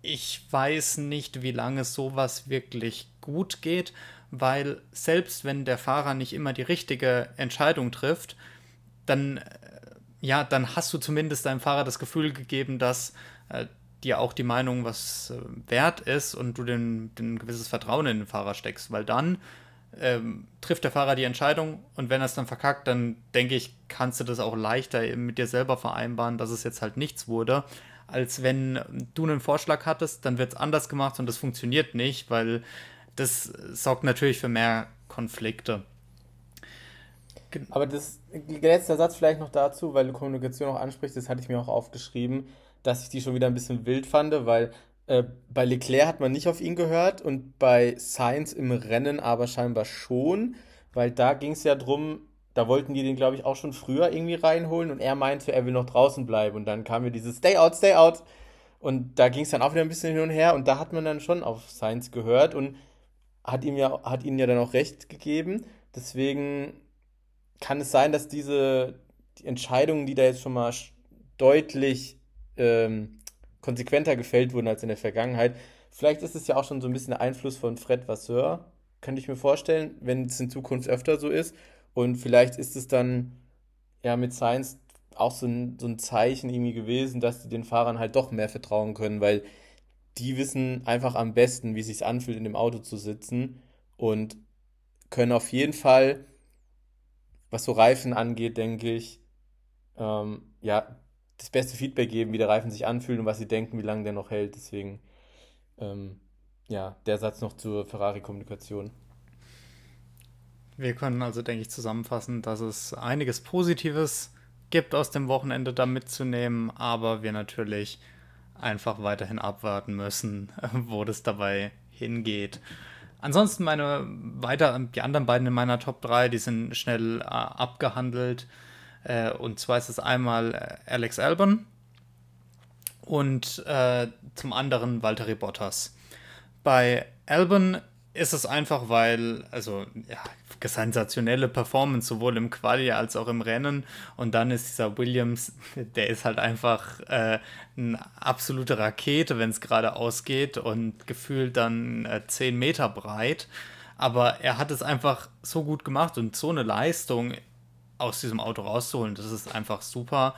Ich weiß nicht, wie lange sowas wirklich gut geht, weil selbst wenn der Fahrer nicht immer die richtige Entscheidung trifft, dann äh, ja, dann hast du zumindest deinem Fahrer das Gefühl gegeben, dass äh, dir auch die Meinung was äh, wert ist und du den, den gewisses Vertrauen in den Fahrer steckst, weil dann ähm, trifft der Fahrer die Entscheidung und wenn er es dann verkackt, dann denke ich, kannst du das auch leichter mit dir selber vereinbaren, dass es jetzt halt nichts wurde, als wenn du einen Vorschlag hattest, dann wird es anders gemacht und das funktioniert nicht, weil das sorgt natürlich für mehr Konflikte. Aber das letzte Satz vielleicht noch dazu, weil du Kommunikation auch ansprichst, das hatte ich mir auch aufgeschrieben, dass ich die schon wieder ein bisschen wild fand, weil äh, bei Leclerc hat man nicht auf ihn gehört und bei Sainz im Rennen aber scheinbar schon, weil da ging es ja drum, da wollten die den, glaube ich, auch schon früher irgendwie reinholen und er meinte, er will noch draußen bleiben und dann kam mir dieses Stay out, stay out und da ging es dann auch wieder ein bisschen hin und her und da hat man dann schon auf Sainz gehört und hat ihm ja, hat ihnen ja dann auch recht gegeben. Deswegen kann es sein, dass diese die Entscheidungen, die da jetzt schon mal deutlich ähm, konsequenter gefällt wurden als in der Vergangenheit. Vielleicht ist es ja auch schon so ein bisschen der Einfluss von Fred Vasseur, könnte ich mir vorstellen, wenn es in Zukunft öfter so ist. Und vielleicht ist es dann ja mit Science auch so ein, so ein Zeichen irgendwie gewesen, dass sie den Fahrern halt doch mehr vertrauen können, weil die wissen einfach am besten, wie es sich anfühlt, in dem Auto zu sitzen und können auf jeden Fall, was so Reifen angeht, denke ich, ähm, ja, das beste Feedback geben, wie der Reifen sich anfühlt und was sie denken, wie lange der noch hält. Deswegen, ähm, ja, der Satz noch zur Ferrari-Kommunikation. Wir können also, denke ich, zusammenfassen, dass es einiges Positives gibt aus dem Wochenende da mitzunehmen, aber wir natürlich einfach weiterhin abwarten müssen, wo das dabei hingeht. Ansonsten meine weiter, die anderen beiden in meiner Top 3, die sind schnell äh, abgehandelt. Äh, und zwar ist es einmal äh, Alex Albon und äh, zum anderen Valtteri Bottas. Bei Albon ist es einfach, weil, also, ja, sensationelle Performance, sowohl im Quali als auch im Rennen. Und dann ist dieser Williams, der ist halt einfach äh, eine absolute Rakete, wenn es gerade ausgeht und gefühlt dann äh, 10 Meter breit. Aber er hat es einfach so gut gemacht und so eine Leistung aus diesem Auto rauszuholen. Das ist einfach super.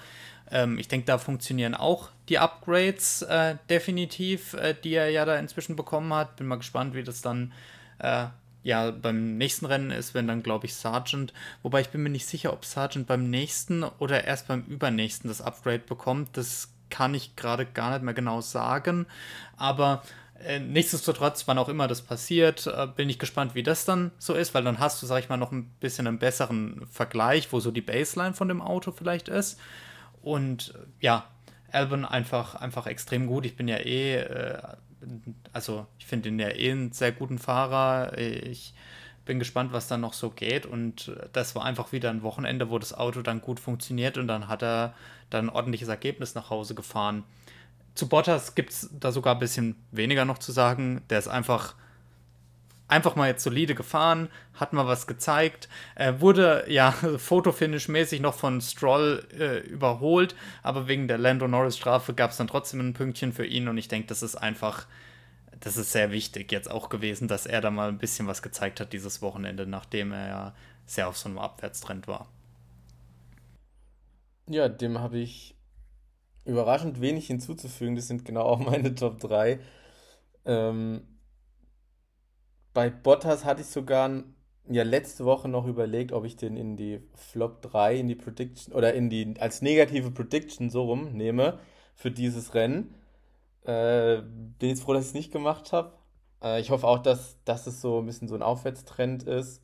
Ähm, ich denke, da funktionieren auch die Upgrades äh, definitiv, äh, die er ja da inzwischen bekommen hat. Bin mal gespannt, wie das dann äh, ja beim nächsten Rennen ist, wenn dann, glaube ich, Sargent. Wobei ich bin mir nicht sicher, ob Sargent beim nächsten oder erst beim übernächsten das Upgrade bekommt. Das kann ich gerade gar nicht mehr genau sagen. Aber nichtsdestotrotz, wann auch immer das passiert, äh, bin ich gespannt, wie das dann so ist, weil dann hast du, sag ich mal, noch ein bisschen einen besseren Vergleich, wo so die Baseline von dem Auto vielleicht ist. Und äh, ja, Albon einfach, einfach extrem gut. Ich bin ja eh, äh, also ich finde ihn ja eh einen sehr guten Fahrer. Ich bin gespannt, was dann noch so geht. Und das war einfach wieder ein Wochenende, wo das Auto dann gut funktioniert und dann hat er dann ein ordentliches Ergebnis nach Hause gefahren. Zu Bottas gibt es da sogar ein bisschen weniger noch zu sagen. Der ist einfach, einfach mal jetzt solide gefahren, hat mal was gezeigt, äh, wurde ja Fotofinish-mäßig noch von Stroll äh, überholt, aber wegen der Lando Norris-Strafe gab es dann trotzdem ein Pünktchen für ihn und ich denke, das ist einfach, das ist sehr wichtig jetzt auch gewesen, dass er da mal ein bisschen was gezeigt hat dieses Wochenende, nachdem er ja sehr auf so einem Abwärtstrend war. Ja, dem habe ich überraschend wenig hinzuzufügen. Das sind genau auch meine Top 3. Ähm, bei Bottas hatte ich sogar ja letzte Woche noch überlegt, ob ich den in die Flop 3, in die Prediction oder in die als negative Prediction so rum nehme für dieses Rennen. Äh, bin jetzt froh, dass ich es nicht gemacht habe. Äh, ich hoffe auch, dass, dass es so ein bisschen so ein Aufwärtstrend ist.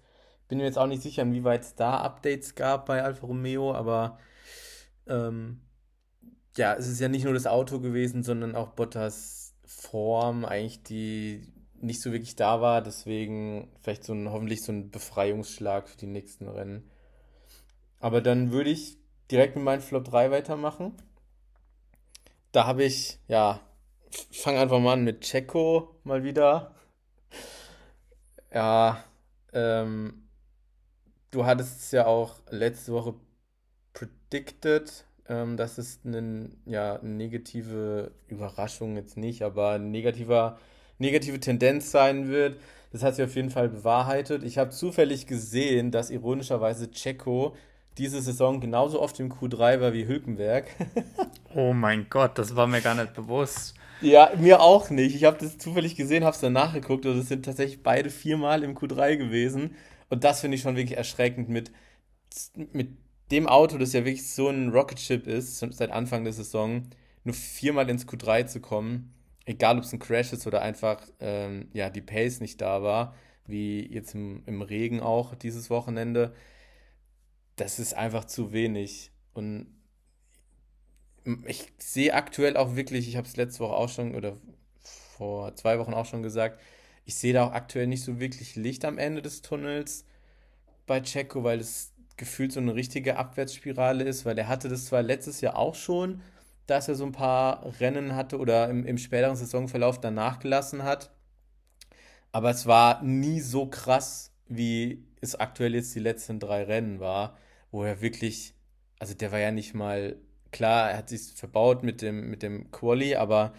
Bin mir jetzt auch nicht sicher, inwieweit es da Updates gab bei Alfa Romeo, aber Ähm, ja, es ist ja nicht nur das Auto gewesen, sondern auch Bottas Form, eigentlich, die nicht so wirklich da war. Deswegen vielleicht so ein, hoffentlich so ein Befreiungsschlag für die nächsten Rennen. Aber dann würde ich direkt mit meinem Flop 3 weitermachen. Da habe ich, ja, fange einfach mal an mit Checo mal wieder. Ja, ähm, du hattest es ja auch letzte Woche predicted, ähm, dass es eine, ja, negative Überraschung jetzt nicht, aber ein negativer, negative Tendenz sein wird. Das hat sich auf jeden Fall bewahrheitet. Ich habe zufällig gesehen, dass ironischerweise Checo diese Saison genauso oft im Q3 war wie Hülkenberg. oh mein Gott, das war mir gar nicht bewusst. Ja, mir auch nicht. Ich habe das zufällig gesehen, habe es dann nachgeguckt und es sind tatsächlich beide viermal im Q3 gewesen. Und das finde ich schon wirklich erschreckend mit, mit dem Auto, das ja wirklich so ein Rocket Ship ist, seit Anfang der Saison, nur viermal ins Q3 zu kommen. Egal, ob es ein Crash ist oder einfach ähm, ja, die Pace nicht da war, wie jetzt im, im Regen auch dieses Wochenende. Das ist einfach zu wenig. Und ich sehe aktuell auch wirklich, ich habe es letzte Woche auch schon oder vor zwei Wochen auch schon gesagt, ich sehe da auch aktuell nicht so wirklich Licht am Ende des Tunnels bei Checo, weil es gefühlt so eine richtige Abwärtsspirale ist, weil er hatte das zwar letztes Jahr auch schon, dass er so ein paar Rennen hatte oder im, im späteren Saisonverlauf danach gelassen hat, aber es war nie so krass, wie es aktuell jetzt die letzten drei Rennen war, wo er wirklich, also der war ja nicht mal klar, er hat sich verbaut mit dem, mit dem Quali, aber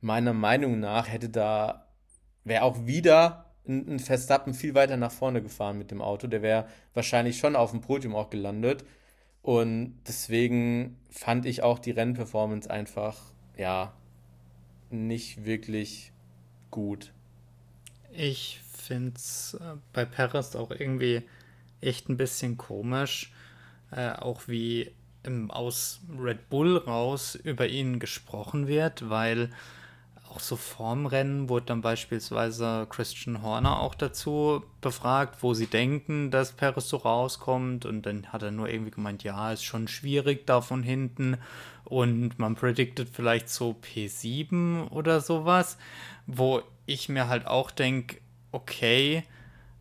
meiner Meinung nach hätte da, wäre auch wieder ein, Verstappen viel weiter nach vorne gefahren mit dem Auto. Der wäre wahrscheinlich schon auf dem Podium auch gelandet. Und deswegen fand ich auch die Rennperformance einfach, ja, nicht wirklich gut. Ich finde es äh, bei Perez auch irgendwie echt ein bisschen komisch, äh, auch wie im, aus Red Bull raus über ihn gesprochen wird, weil auch so Formrennen wurde dann beispielsweise Christian Horner auch dazu befragt, wo sie denken, dass Perez so rauskommt. Und dann hat er nur irgendwie gemeint, ja, ist schon schwierig da von hinten. Und man predicted vielleicht so P7 oder sowas, wo ich mir halt auch denke, okay,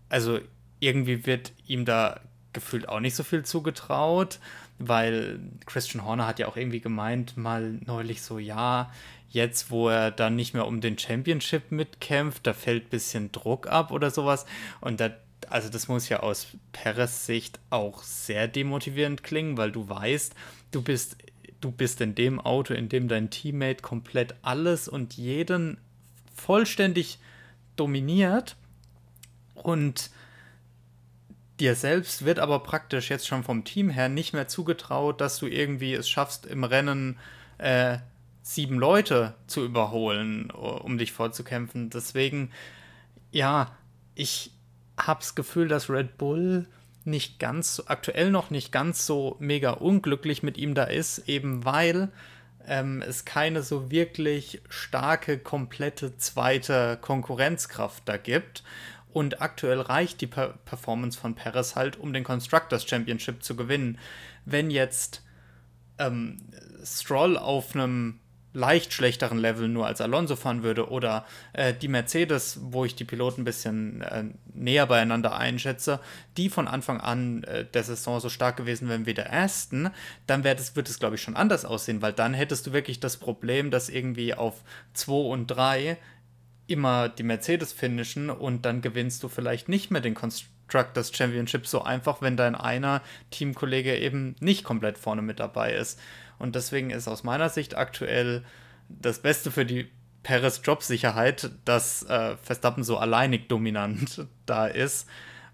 also irgendwie wird ihm da gefühlt auch nicht so viel zugetraut weil Christian Horner hat ja auch irgendwie gemeint, mal neulich so, ja, jetzt, wo er dann nicht mehr um den Championship mitkämpft, da fällt ein bisschen Druck ab oder sowas. Und da, also das muss ja aus Perez Sicht auch sehr demotivierend klingen, weil du weißt, du bist, du bist in dem Auto, in dem dein Teammate komplett alles und jeden vollständig dominiert. Und Dir selbst wird aber praktisch jetzt schon vom Team her nicht mehr zugetraut, dass du irgendwie es schaffst, im Rennen äh, sieben Leute zu überholen, um dich vorzukämpfen. Deswegen, ja, ich habe das Gefühl, dass Red Bull nicht ganz, aktuell noch nicht ganz so mega unglücklich mit ihm da ist, eben weil ähm, es keine so wirklich starke, komplette zweite Konkurrenzkraft da gibt. Und aktuell reicht die per Performance von Perez halt, um den Constructors Championship zu gewinnen. Wenn jetzt ähm, Stroll auf einem leicht schlechteren Level nur als Alonso fahren würde oder äh, die Mercedes, wo ich die Piloten ein bisschen äh, näher beieinander einschätze, die von Anfang an äh, der Saison so stark gewesen wären wie der Aston, dann das, wird es, glaube ich, schon anders aussehen, weil dann hättest du wirklich das Problem, dass irgendwie auf 2 und 3 immer die Mercedes finishen und dann gewinnst du vielleicht nicht mehr den Constructors Championship so einfach, wenn dein einer Teamkollege eben nicht komplett vorne mit dabei ist. Und deswegen ist aus meiner Sicht aktuell das Beste für die Perez Jobsicherheit, dass äh, Verstappen so alleinig dominant da ist.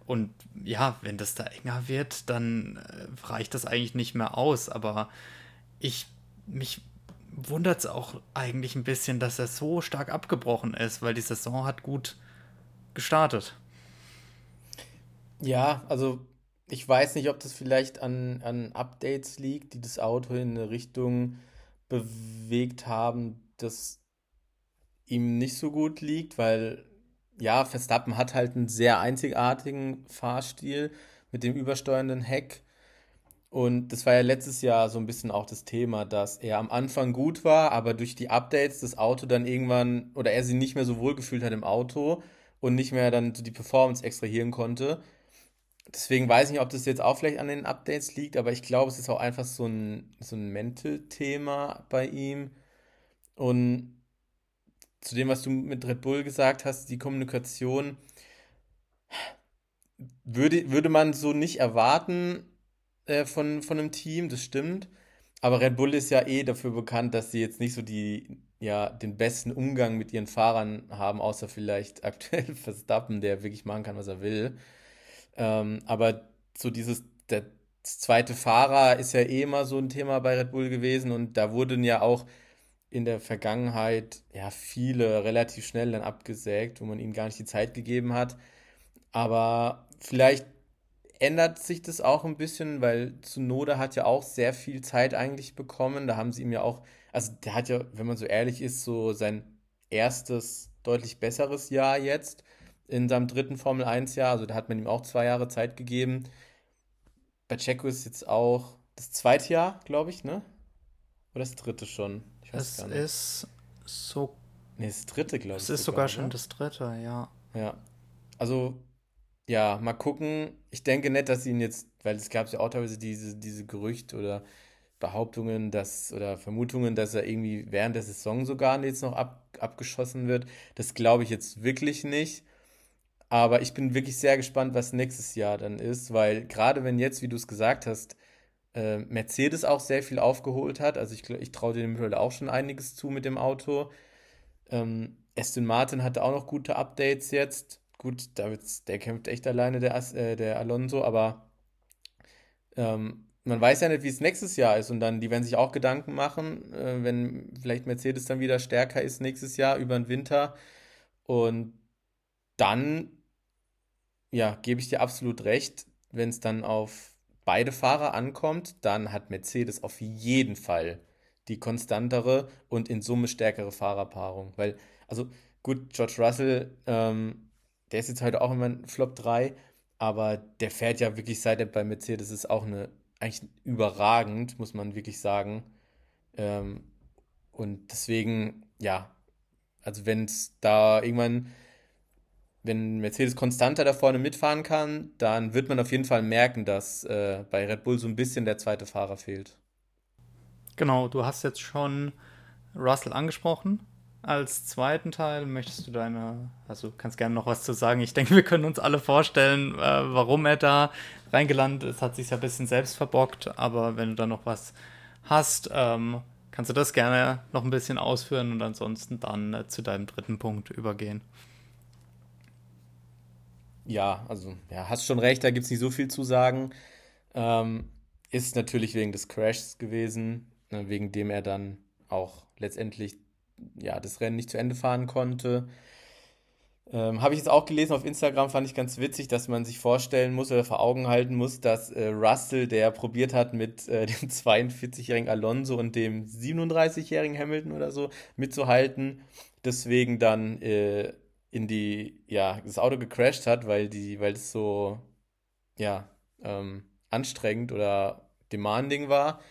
Und ja, wenn das da enger wird, dann äh, reicht das eigentlich nicht mehr aus. Aber ich mich wundert es auch eigentlich ein bisschen, dass er so stark abgebrochen ist, weil die Saison hat gut gestartet. Ja, also ich weiß nicht, ob das vielleicht an, an Updates liegt, die das Auto in eine Richtung bewegt haben, das ihm nicht so gut liegt, weil ja, Verstappen hat halt einen sehr einzigartigen Fahrstil mit dem übersteuernden Heck Und das war ja letztes Jahr so ein bisschen auch das Thema, dass er am Anfang gut war, aber durch die Updates das Auto dann irgendwann oder er sich nicht mehr so wohl gefühlt hat im Auto und nicht mehr dann so die Performance extrahieren konnte. Deswegen weiß ich nicht, ob das jetzt auch vielleicht an den Updates liegt, aber ich glaube, es ist auch einfach so ein, so ein Mental-Thema bei ihm. Und zu dem, was du mit Red Bull gesagt hast, die Kommunikation, würde, würde man so nicht erwarten äh, von, von einem Team, das stimmt. Aber Red Bull ist ja eh dafür bekannt, dass sie jetzt nicht so die, ja, den besten Umgang mit ihren Fahrern haben, außer vielleicht aktuell Verstappen, der wirklich machen kann, was er will. Ähm, aber so dieses, der zweite Fahrer ist ja eh immer so ein Thema bei Red Bull gewesen und da wurden ja auch in der Vergangenheit ja viele relativ schnell dann abgesägt, wo man ihnen gar nicht die Zeit gegeben hat. Aber vielleicht ändert sich das auch ein bisschen, weil Tsunoda hat ja auch sehr viel Zeit eigentlich bekommen. Da haben sie ihm ja auch, also der hat ja, wenn man so ehrlich ist, so sein erstes deutlich besseres Jahr jetzt in seinem dritten Formel 1 Jahr. Also da hat man ihm auch zwei Jahre Zeit gegeben. Bei Checo ist jetzt auch das zweite Jahr, glaube ich, ne? Oder das dritte schon? Ich weiß es gar nicht. ist so. Ne, das dritte, glaube ich. Es ist sogar, sogar schon das dritte, ja. Ja. Also ja, mal gucken. Ich denke nicht, dass ihn jetzt, weil es gab ja auch teilweise diese, diese Gerüchte oder Behauptungen, dass oder Vermutungen, dass er irgendwie während der Saison sogar jetzt noch ab, abgeschossen wird. Das glaube ich jetzt wirklich nicht. Aber ich bin wirklich sehr gespannt, was nächstes Jahr dann ist, weil gerade wenn jetzt, wie du es gesagt hast, äh, Mercedes auch sehr viel aufgeholt hat, also ich, ich traue dem mittlerweile auch schon einiges zu mit dem Auto. Ähm, Aston Martin hatte auch noch gute Updates jetzt gut, Davids, der kämpft echt alleine, der, äh, der Alonso, aber ähm, man weiß ja nicht, wie es nächstes Jahr ist. Und dann, die werden sich auch Gedanken machen, äh, wenn vielleicht Mercedes dann wieder stärker ist nächstes Jahr über den Winter. Und dann, ja, gebe ich dir absolut recht, wenn es dann auf beide Fahrer ankommt, dann hat Mercedes auf jeden Fall die konstantere und in Summe stärkere Fahrerpaarung, weil, also gut, George Russell ähm, der ist jetzt heute auch immer ein Flop 3, aber der fährt ja wirklich, seit er bei Mercedes ist, auch eine, eigentlich überragend, muss man wirklich sagen. Ähm, und deswegen, ja, also wenn es da irgendwann, wenn Mercedes konstanter da vorne mitfahren kann, dann wird man auf jeden Fall merken, dass äh, bei Red Bull so ein bisschen der zweite Fahrer fehlt. Genau, du hast jetzt schon Russell angesprochen. Als zweiten Teil möchtest du deine, also kannst gerne noch was zu sagen. Ich denke, wir können uns alle vorstellen, äh, warum er da reingelandet ist. Hat sich ja ein bisschen selbst verbockt, aber wenn du da noch was hast, ähm, kannst du das gerne noch ein bisschen ausführen und ansonsten dann äh, zu deinem dritten Punkt übergehen. Ja, also ja, hast schon recht, da gibt es nicht so viel zu sagen. Ähm, ist natürlich wegen des Crashs gewesen, ne, wegen dem er dann auch letztendlich ja, das Rennen nicht zu Ende fahren konnte. Ähm, Habe ich jetzt auch gelesen auf Instagram, fand ich ganz witzig, dass man sich vorstellen muss oder vor Augen halten muss, dass äh, Russell, der probiert hat, mit äh, dem 42-jährigen Alonso und dem 37-jährigen Hamilton oder so mitzuhalten, deswegen dann äh, in die, ja, das Auto gecrashed hat, weil die, weil es so, ja, ähm, anstrengend oder demanding war.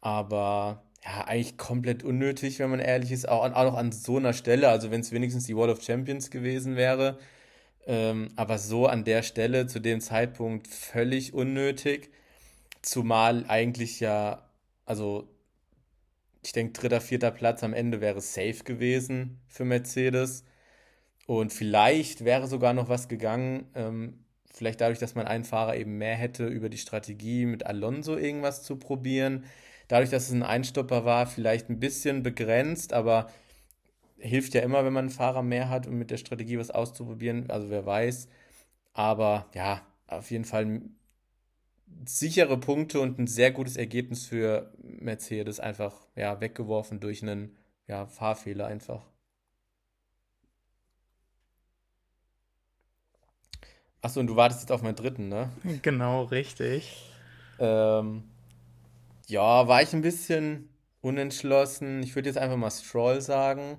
Aber ja, eigentlich komplett unnötig, wenn man ehrlich ist, auch, auch noch an so einer Stelle, also wenn es wenigstens die World of Champions gewesen wäre, ähm, aber so an der Stelle zu dem Zeitpunkt völlig unnötig, zumal eigentlich ja, also ich denke, dritter, vierter Platz am Ende wäre safe gewesen für Mercedes. Und vielleicht wäre sogar noch was gegangen, ähm, vielleicht dadurch, dass man einen Fahrer eben mehr hätte, über die Strategie mit Alonso irgendwas zu probieren dadurch, dass es ein Einstopper war, vielleicht ein bisschen begrenzt, aber hilft ja immer, wenn man einen Fahrer mehr hat, um mit der Strategie was auszuprobieren. Also wer weiß. Aber ja, auf jeden Fall sichere Punkte und ein sehr gutes Ergebnis für Mercedes einfach ja, weggeworfen durch einen ja, Fahrfehler einfach. Achso, und du wartest jetzt auf meinen dritten, ne? Genau, richtig. Ähm, ja, war ich ein bisschen unentschlossen. Ich würde jetzt einfach mal Stroll sagen.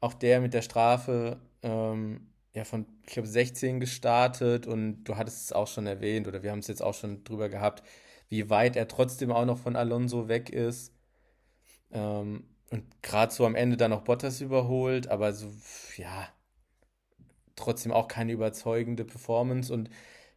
Auch der mit der Strafe ähm, ja, von, ich glaube, 16 gestartet und du hattest es auch schon erwähnt oder wir haben es jetzt auch schon drüber gehabt, wie weit er trotzdem auch noch von Alonso weg ist. Ähm, und gerade so am Ende dann noch Bottas überholt, aber so, ja, trotzdem auch keine überzeugende Performance. Und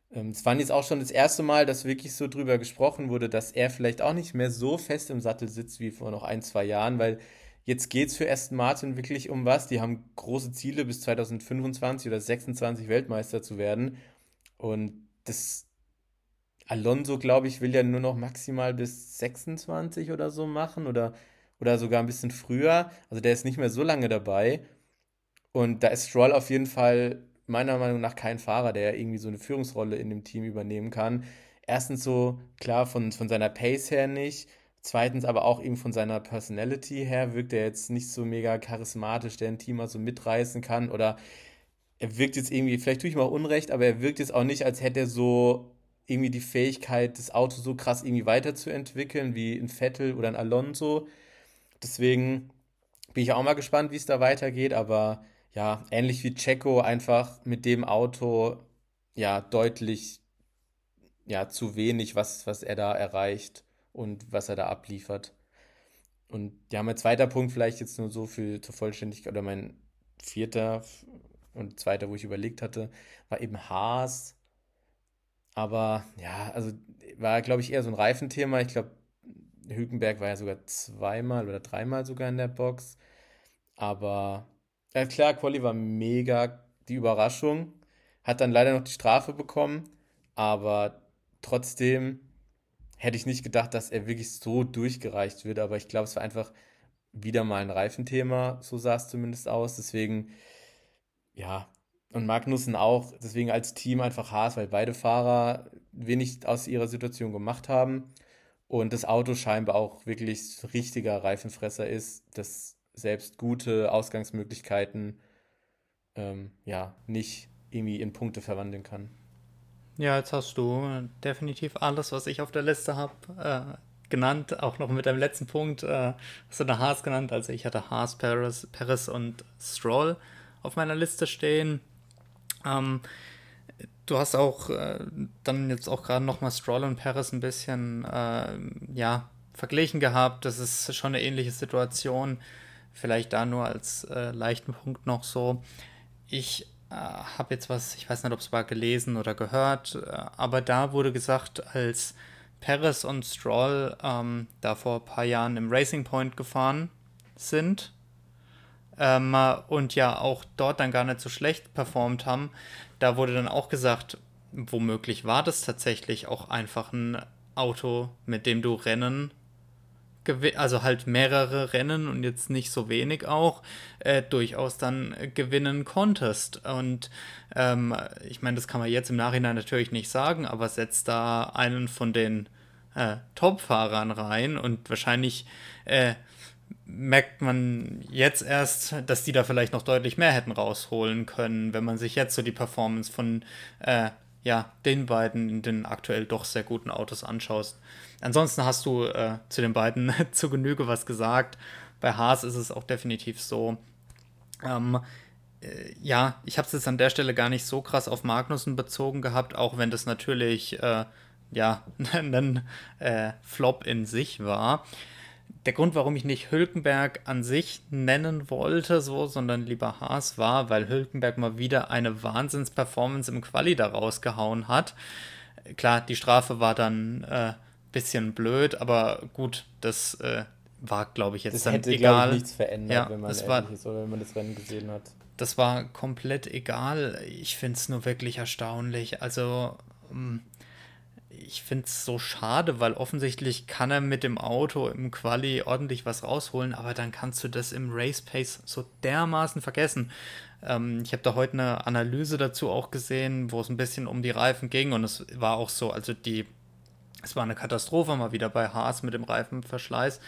es war jetzt auch schon das erste Mal, dass wirklich so drüber gesprochen wurde, dass er vielleicht auch nicht mehr so fest im Sattel sitzt wie vor noch ein, zwei Jahren, weil jetzt geht es für Aston Martin wirklich um was. Die haben große Ziele, bis 2025 oder 26 Weltmeister zu werden. Und das Alonso, glaube ich, will ja nur noch maximal bis 26 oder so machen oder, oder sogar ein bisschen früher. Also der ist nicht mehr so lange dabei. Und da ist Stroll auf jeden Fall meiner Meinung nach kein Fahrer, der irgendwie so eine Führungsrolle in dem Team übernehmen kann. Erstens so, klar, von, von seiner Pace her nicht. Zweitens aber auch eben von seiner Personality her wirkt er jetzt nicht so mega charismatisch, der ein Team mal so mitreißen kann. Oder er wirkt jetzt irgendwie, vielleicht tue ich mal Unrecht, aber er wirkt jetzt auch nicht, als hätte er so irgendwie die Fähigkeit, das Auto so krass irgendwie weiterzuentwickeln, wie ein Vettel oder ein Alonso. Deswegen bin ich auch mal gespannt, wie es da weitergeht, aber ja, ähnlich wie Checo, einfach mit dem Auto ja deutlich ja zu wenig, was, was er da erreicht und was er da abliefert. Und ja, mein zweiter Punkt vielleicht jetzt nur so viel zur Vollständigkeit oder mein vierter und zweiter, wo ich überlegt hatte, war eben Haas. Aber ja, also war, glaube ich, eher so ein Reifenthema. Ich glaube, Hülkenberg war ja sogar zweimal oder dreimal sogar in der Box. Aber ja, klar, Quali war mega die Überraschung. Hat dann leider noch die Strafe bekommen. Aber trotzdem hätte ich nicht gedacht, dass er wirklich so durchgereicht wird. Aber ich glaube, es war einfach wieder mal ein Reifenthema. So sah es zumindest aus. Deswegen, ja, und Magnussen auch, deswegen als Team einfach Haas, weil beide Fahrer wenig aus ihrer Situation gemacht haben und das Auto scheinbar auch wirklich richtiger Reifenfresser ist, das selbst gute Ausgangsmöglichkeiten ähm, ja nicht irgendwie in Punkte verwandeln kann. Ja, jetzt hast du definitiv alles, was ich auf der Liste habe, äh, genannt. Auch noch mit deinem letzten Punkt äh, hast du da Haas genannt. Also ich hatte Haas, Paris, Paris und Stroll auf meiner Liste stehen. Ähm, du hast auch äh, dann jetzt auch gerade nochmal Stroll und Paris ein bisschen äh, ja, verglichen gehabt. Das ist schon eine ähnliche Situation. Vielleicht da nur als äh, leichten Punkt noch so. Ich äh, habe jetzt was, ich weiß nicht, ob es war gelesen oder gehört, äh, aber da wurde gesagt, als Paris und Stroll ähm, da vor ein paar Jahren im Racing Point gefahren sind, ähm, und ja auch dort dann gar nicht so schlecht performt haben, da wurde dann auch gesagt, womöglich war das tatsächlich auch einfach ein Auto, mit dem du Rennen, also halt mehrere Rennen und jetzt nicht so wenig auch, äh, durchaus dann gewinnen konntest. Und ähm, ich meine, das kann man jetzt im Nachhinein natürlich nicht sagen, aber setzt da einen von den äh, Top-Fahrern rein und wahrscheinlich äh, merkt man jetzt erst, dass die da vielleicht noch deutlich mehr hätten rausholen können, wenn man sich jetzt so die Performance von äh, ja, den beiden in den aktuell doch sehr guten Autos anschaust. Ansonsten hast du äh, zu den beiden zu Genüge was gesagt. Bei Haas ist es auch definitiv so. Ähm, äh, ja, ich habe es jetzt an der Stelle gar nicht so krass auf Magnussen bezogen gehabt, auch wenn das natürlich äh, ja ein äh, Flop in sich war der Grund, warum ich nicht Hülkenberg an sich nennen wollte, so, sondern lieber Haas war, weil Hülkenberg mal wieder eine Wahnsinns-Performance im Quali da rausgehauen hat. Klar, die Strafe war dann ein äh, bisschen blöd, aber gut, das äh, war, glaube ich, jetzt das dann hätte, egal. Ich, nichts verändert, ja, wenn man das war, ist oder wenn man das Rennen gesehen hat. Das war komplett egal. Ich finde es nur wirklich erstaunlich. Also, mh, ich finde es so schade, weil offensichtlich kann er mit dem Auto im Quali ordentlich was rausholen, aber dann kannst du das im Race Pace so dermaßen vergessen. Ähm, ich habe da heute eine Analyse dazu auch gesehen, wo es ein bisschen um die Reifen ging und es war auch so, also die, es war eine Katastrophe mal wieder bei Haas mit dem Reifenverschleiß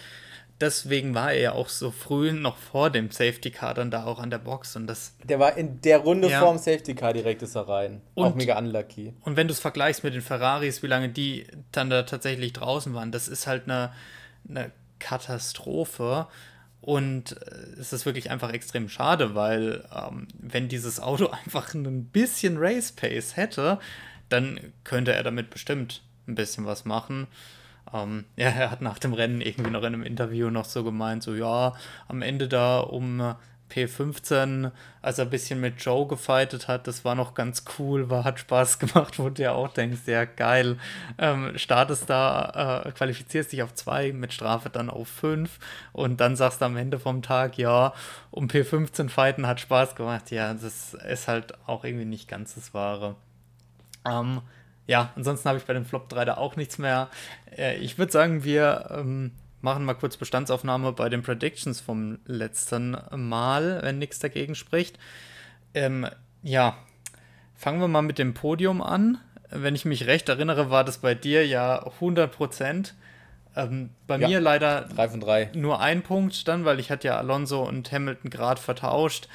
deswegen war er ja auch so früh noch vor dem Safety Car dann da auch an der Box und das. Der war in der Runde ja. vorm Safety Car direkt ist er rein. Und, auch mega unlucky. Und wenn du es vergleichst mit den Ferraris, wie lange die dann da tatsächlich draußen waren, das ist halt eine, eine Katastrophe. Und äh, es ist wirklich einfach extrem schade, weil ähm, wenn dieses Auto einfach ein bisschen Race Pace hätte, dann könnte er damit bestimmt ein bisschen was machen. Ähm, ja, er hat nach dem Rennen irgendwie noch in einem Interview noch so gemeint, so ja, am Ende da um P15, als er ein bisschen mit Joe gefightet hat, das war noch ganz cool, war, hat Spaß gemacht, wo du ja auch denkst, ja geil, ähm, startest da, äh, qualifizierst dich auf zwei, mit Strafe dann auf fünf und dann sagst du am Ende vom Tag, ja, um P15 fighten hat Spaß gemacht, ja, das ist halt auch irgendwie nicht ganz das Wahre. Ähm, ja, ansonsten habe ich bei dem Flop 3 da auch nichts mehr. Äh, ich würde sagen, wir ähm, machen mal kurz Bestandsaufnahme bei den Predictions vom letzten Mal, wenn nichts dagegen spricht. Ähm, ja, fangen wir mal mit dem Podium an. Wenn ich mich recht erinnere, war das bei dir ja 100 Prozent. Ähm, bei ja, mir leider drei von drei. nur ein Punkt dann, weil ich hatte ja Alonso und Hamilton gerade vertauscht.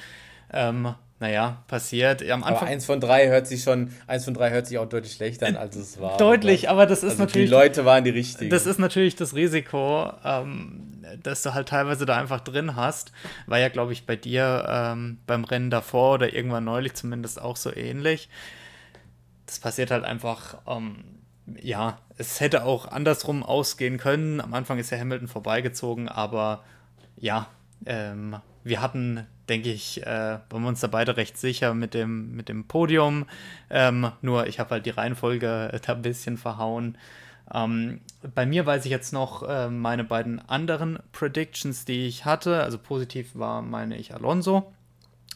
Ähm, naja, passiert. Am Anfang, aber eins von drei hört sich schon, eins von drei hört sich auch deutlich schlechter an, als es war. Deutlich, aber das ist also natürlich. Die Leute waren die richtigen. Das ist natürlich das Risiko, ähm, dass du halt teilweise da einfach drin hast. War ja, glaube ich, bei dir ähm, beim Rennen davor oder irgendwann neulich zumindest auch so ähnlich. Das passiert halt einfach, ähm, ja, es hätte auch andersrum ausgehen können. Am Anfang ist ja Hamilton vorbeigezogen, aber ja, ähm, wir hatten denke ich, äh, waren wir uns da beide recht sicher mit dem, mit dem Podium. Ähm, nur ich habe halt die Reihenfolge da ein bisschen verhauen. Ähm, bei mir weiß ich jetzt noch äh, meine beiden anderen Predictions, die ich hatte. Also positiv war, meine ich, Alonso.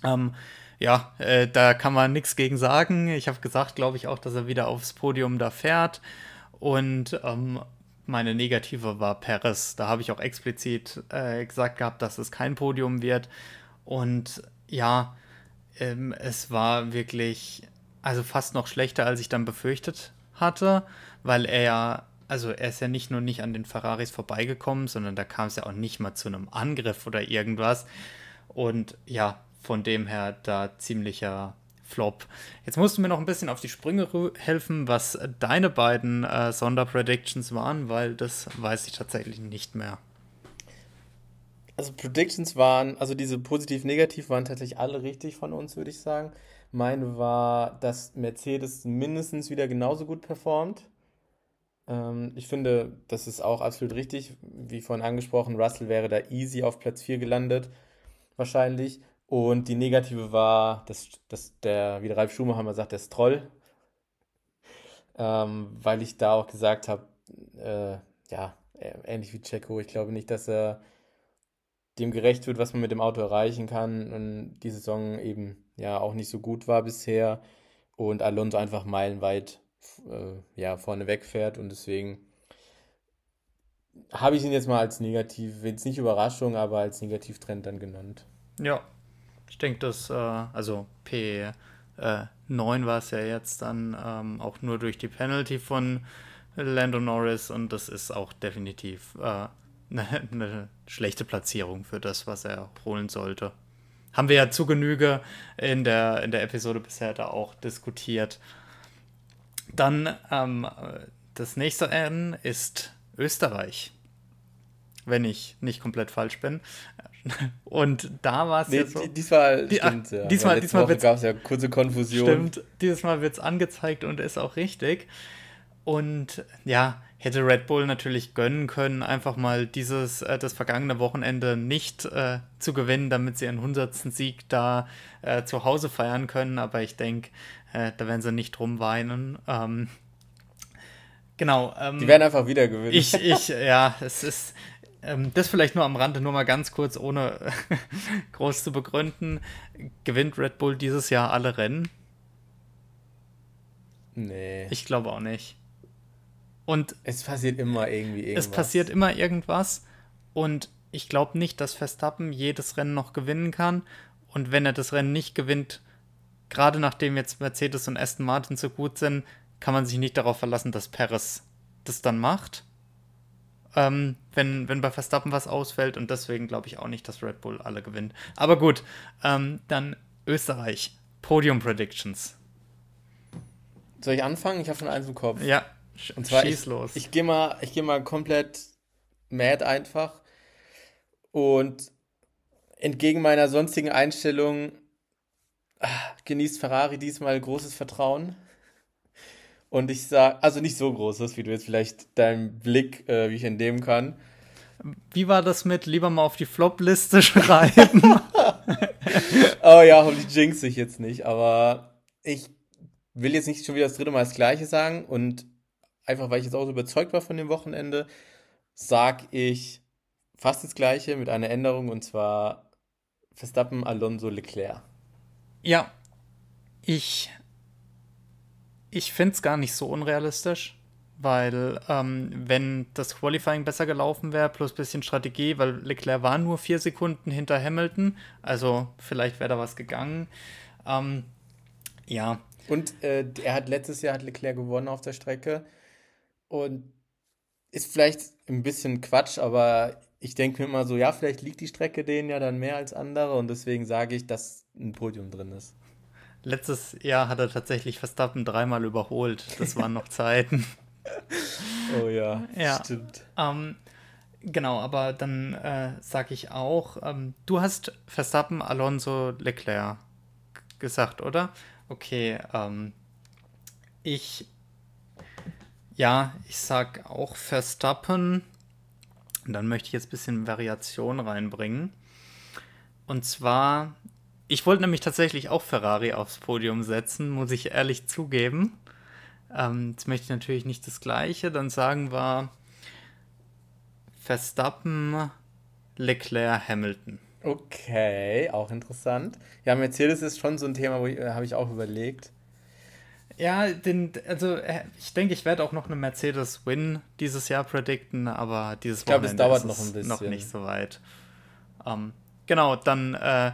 Ähm, ja, äh, da kann man nichts gegen sagen. Ich habe gesagt, glaube ich, auch, dass er wieder aufs Podium da fährt. Und ähm, meine negative war Perez. Da habe ich auch explizit äh, gesagt gehabt, dass es kein Podium wird. Und ja, ähm, es war wirklich, also fast noch schlechter, als ich dann befürchtet hatte, weil er ja, also er ist ja nicht nur nicht an den Ferraris vorbeigekommen, sondern da kam es ja auch nicht mal zu einem Angriff oder irgendwas. Und ja, von dem her da ziemlicher Flop. Jetzt musst du mir noch ein bisschen auf die Sprünge helfen, was deine beiden äh, Sonderpredictions waren, weil das weiß ich tatsächlich nicht mehr. Also Predictions waren, also diese positiv-negativ waren tatsächlich alle richtig von uns, würde ich sagen. Meine war, dass Mercedes mindestens wieder genauso gut performt. Ähm, ich finde, das ist auch absolut richtig. Wie vorhin angesprochen, Russell wäre da easy auf Platz 4 gelandet, wahrscheinlich. Und die negative war, dass, dass der, wie der Ralf Schumacher sagt, der Stroll. Ähm, weil ich da auch gesagt habe, äh, ja, ähnlich wie Checo, ich glaube nicht, dass er dem gerecht wird, was man mit dem Auto erreichen kann. Und die Saison eben ja auch nicht so gut war bisher. Und Alonso einfach meilenweit äh, ja, vorne wegfährt. Und deswegen habe ich ihn jetzt mal als negativ, jetzt nicht Überraschung, aber als Negativtrend dann genannt. Ja, ich denke, dass, äh, also P9 äh, war es ja jetzt dann ähm, auch nur durch die Penalty von Lando Norris. Und das ist auch definitiv äh, eine, eine schlechte Platzierung für das, was er holen sollte. Haben wir ja zu Genüge in der, in der Episode bisher da auch diskutiert. Dann ähm, das nächste N ist Österreich. Wenn ich nicht komplett falsch bin. Und da war es nee, ja so. Diesmal die, stimmt, ja. Diesmal, diesmal gab es ja kurze Konfusion. Stimmt, dieses Mal wird es angezeigt und ist auch richtig. Und ja, hätte Red Bull natürlich gönnen können, einfach mal dieses, äh, das vergangene Wochenende nicht äh, zu gewinnen, damit sie ihren hundertsten Sieg da äh, zu Hause feiern können. Aber ich denke, äh, da werden sie nicht drum weinen. Ähm, genau. Ähm, Die werden einfach wieder gewinnen. Ich, ich, ja, es ist. Ähm, das vielleicht nur am Rande, nur mal ganz kurz, ohne groß zu begründen. Gewinnt Red Bull dieses Jahr alle Rennen? Nee. Ich glaube auch nicht. Und es passiert immer irgendwie irgendwas. Es passiert immer irgendwas. Und ich glaube nicht, dass Verstappen jedes Rennen noch gewinnen kann. Und wenn er das Rennen nicht gewinnt, gerade nachdem jetzt Mercedes und Aston Martin so gut sind, kann man sich nicht darauf verlassen, dass Perez das dann macht. Ähm, wenn, wenn bei Verstappen was ausfällt. Und deswegen glaube ich auch nicht, dass Red Bull alle gewinnt. Aber gut, ähm, dann Österreich. Podium Predictions. Soll ich anfangen? Ich habe schon eins im Kopf. Ja, und zwar, Schieß ich, los. Ich gehe mal, geh mal komplett mad einfach. Und entgegen meiner sonstigen Einstellung ah, genießt Ferrari diesmal großes Vertrauen. Und ich sage, also nicht so großes, wie du jetzt vielleicht deinen Blick, äh, wie ich entnehmen kann. Wie war das mit lieber mal auf die Flop-Liste schreiben? oh ja, hoffentlich jinx ich jetzt nicht, aber ich will jetzt nicht schon wieder das dritte Mal das Gleiche sagen und einfach weil ich jetzt auch so überzeugt war von dem Wochenende, sag ich fast das Gleiche mit einer Änderung und zwar Verstappen, Alonso, Leclerc. Ja, ich, ich finde es gar nicht so unrealistisch, weil ähm, wenn das Qualifying besser gelaufen wäre, plus ein bisschen Strategie, weil Leclerc war nur vier Sekunden hinter Hamilton, also vielleicht wäre da was gegangen. Ähm, ja. Und äh, er hat letztes Jahr hat Leclerc gewonnen auf der Strecke und ist vielleicht ein bisschen Quatsch, aber ich denke mir immer so, ja, vielleicht liegt die Strecke denen ja dann mehr als andere und deswegen sage ich, dass ein Podium drin ist. Letztes Jahr hat er tatsächlich Verstappen dreimal überholt. Das waren noch Zeiten. Oh ja, ja. stimmt. Ähm, genau, aber dann äh, sage ich auch, ähm, du hast Verstappen, Alonso, Leclerc gesagt, oder? Okay, ähm, ich ja, ich sag auch Verstappen. Und dann möchte ich jetzt ein bisschen Variation reinbringen. Und zwar, ich wollte nämlich tatsächlich auch Ferrari aufs Podium setzen, muss ich ehrlich zugeben. Ähm, jetzt möchte ich natürlich nicht das Gleiche. Dann sagen wir Verstappen, Leclerc, Hamilton. Okay, auch interessant. Ja, Mercedes ist schon so ein Thema, wo äh, habe ich auch überlegt. Ja, den, also äh, ich denke, ich werde auch noch eine Mercedes Win dieses Jahr predikten, aber dieses ich glaube, es dauert noch ein bisschen. Noch nicht so weit. Ähm, genau, dann äh,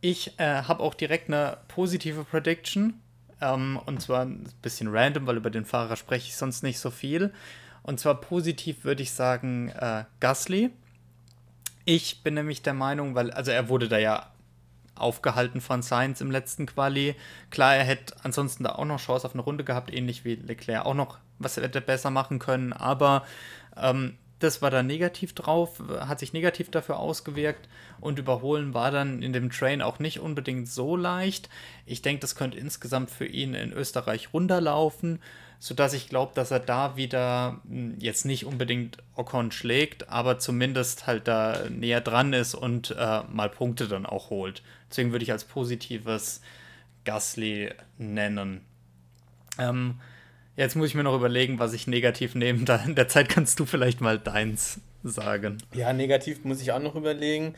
ich äh, habe auch direkt eine positive Prediction. Ähm, und zwar ein bisschen random, weil über den Fahrer spreche ich sonst nicht so viel. Und zwar positiv würde ich sagen äh, Gasly. Ich bin nämlich der Meinung, weil, also er wurde da ja aufgehalten von Sainz im letzten Quali. Klar, er hätte ansonsten da auch noch Chance auf eine Runde gehabt, ähnlich wie Leclerc auch noch was hätte besser machen können, aber ähm, das war dann negativ drauf, hat sich negativ dafür ausgewirkt und überholen war dann in dem Train auch nicht unbedingt so leicht. Ich denke, das könnte insgesamt für ihn in Österreich runterlaufen sodass ich glaube, dass er da wieder hm, jetzt nicht unbedingt Ocon schlägt, aber zumindest halt da näher dran ist und äh, mal Punkte dann auch holt. Deswegen würde ich als positives Gasly nennen. Ähm, jetzt muss ich mir noch überlegen, was ich negativ nehme. Da in der Zeit kannst du vielleicht mal deins sagen. Ja, negativ muss ich auch noch überlegen.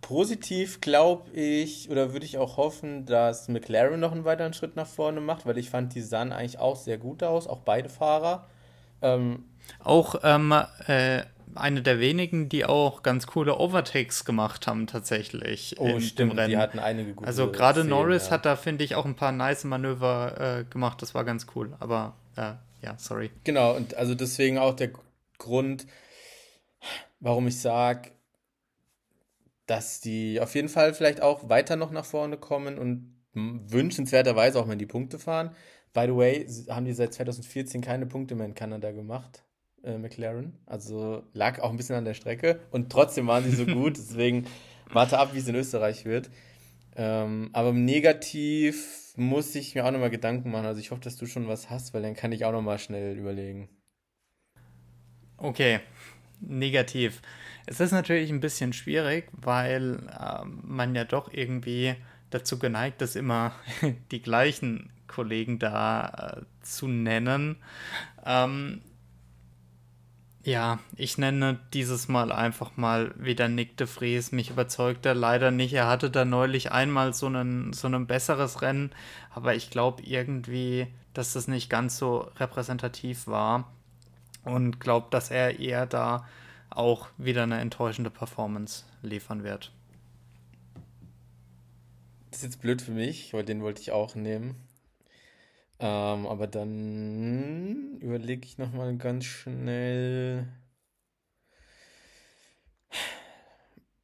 Positiv glaube ich oder würde ich auch hoffen, dass McLaren noch einen weiteren Schritt nach vorne macht, weil ich fand, die sahen eigentlich auch sehr gut aus, auch beide Fahrer. Ähm, auch ähm, äh, eine der wenigen, die auch ganz coole Overtakes gemacht haben, tatsächlich. Oh, stimmt, die hatten einige gute Also gerade Norris ja. hat da, finde ich, auch ein paar nice Manöver äh, gemacht, das war ganz cool. Aber äh, ja, sorry. Genau, und also deswegen auch der Grund, warum ich sage, dass die auf jeden Fall vielleicht auch weiter noch nach vorne kommen und wünschenswerterweise auch mal in die Punkte fahren. By the way, haben die seit 2014 keine Punkte mehr in Kanada gemacht, äh, McLaren. Also lag auch ein bisschen an der Strecke und trotzdem waren sie so gut. Deswegen warte ab, wie es in Österreich wird. Ähm, aber negativ muss ich mir auch nochmal Gedanken machen. Also ich hoffe, dass du schon was hast, weil dann kann ich auch nochmal schnell überlegen. Okay, negativ. Es ist natürlich ein bisschen schwierig, weil äh, man ja doch irgendwie dazu geneigt ist, immer die gleichen Kollegen da äh, zu nennen. Ähm, ja, ich nenne dieses Mal einfach mal wieder Nick de Vries. Mich überzeugt er leider nicht. Er hatte da neulich einmal so, einen, so ein besseres Rennen, aber ich glaube irgendwie, dass das nicht ganz so repräsentativ war und glaube, dass er eher da auch wieder eine enttäuschende Performance liefern wird. Das ist jetzt blöd für mich, weil den wollte ich auch nehmen. Ähm, aber dann überlege ich nochmal ganz schnell.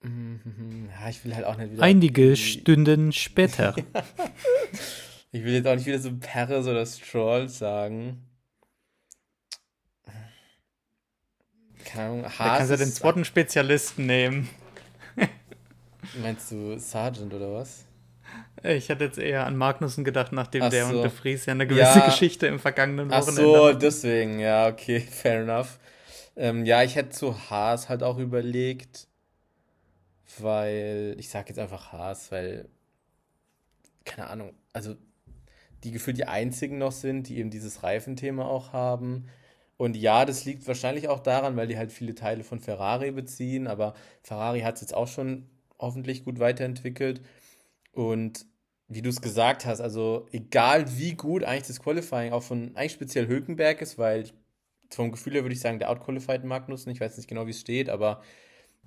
Ja, ich will halt auch nicht wieder. Einige Stunden später. ich will jetzt auch nicht wieder so Paris oder Stroll sagen. keine Ahnung, Haas. Da kannst du den zweiten Spezialisten nehmen. Meinst du Sergeant oder was? Ich hatte jetzt eher an Magnussen gedacht, nachdem Ach der so. und De Vries ja eine gewisse ja. Geschichte im vergangenen Wochenende Ach so, deswegen, ja, okay, fair enough. Ähm, ja, ich hätte zu Haas halt auch überlegt, weil, ich sag jetzt einfach Haas, weil, keine Ahnung, also die gefühlt die einzigen noch sind, die eben dieses Reifenthema auch haben. Und ja, das liegt wahrscheinlich auch daran, weil die halt viele Teile von Ferrari beziehen, aber Ferrari hat es jetzt auch schon hoffentlich gut weiterentwickelt. Und wie du es gesagt hast, also egal wie gut eigentlich das Qualifying auch von eigentlich speziell Hülkenberg ist, weil vom Gefühl her würde ich sagen, der outqualified Magnussen, ich weiß nicht genau, wie es steht, aber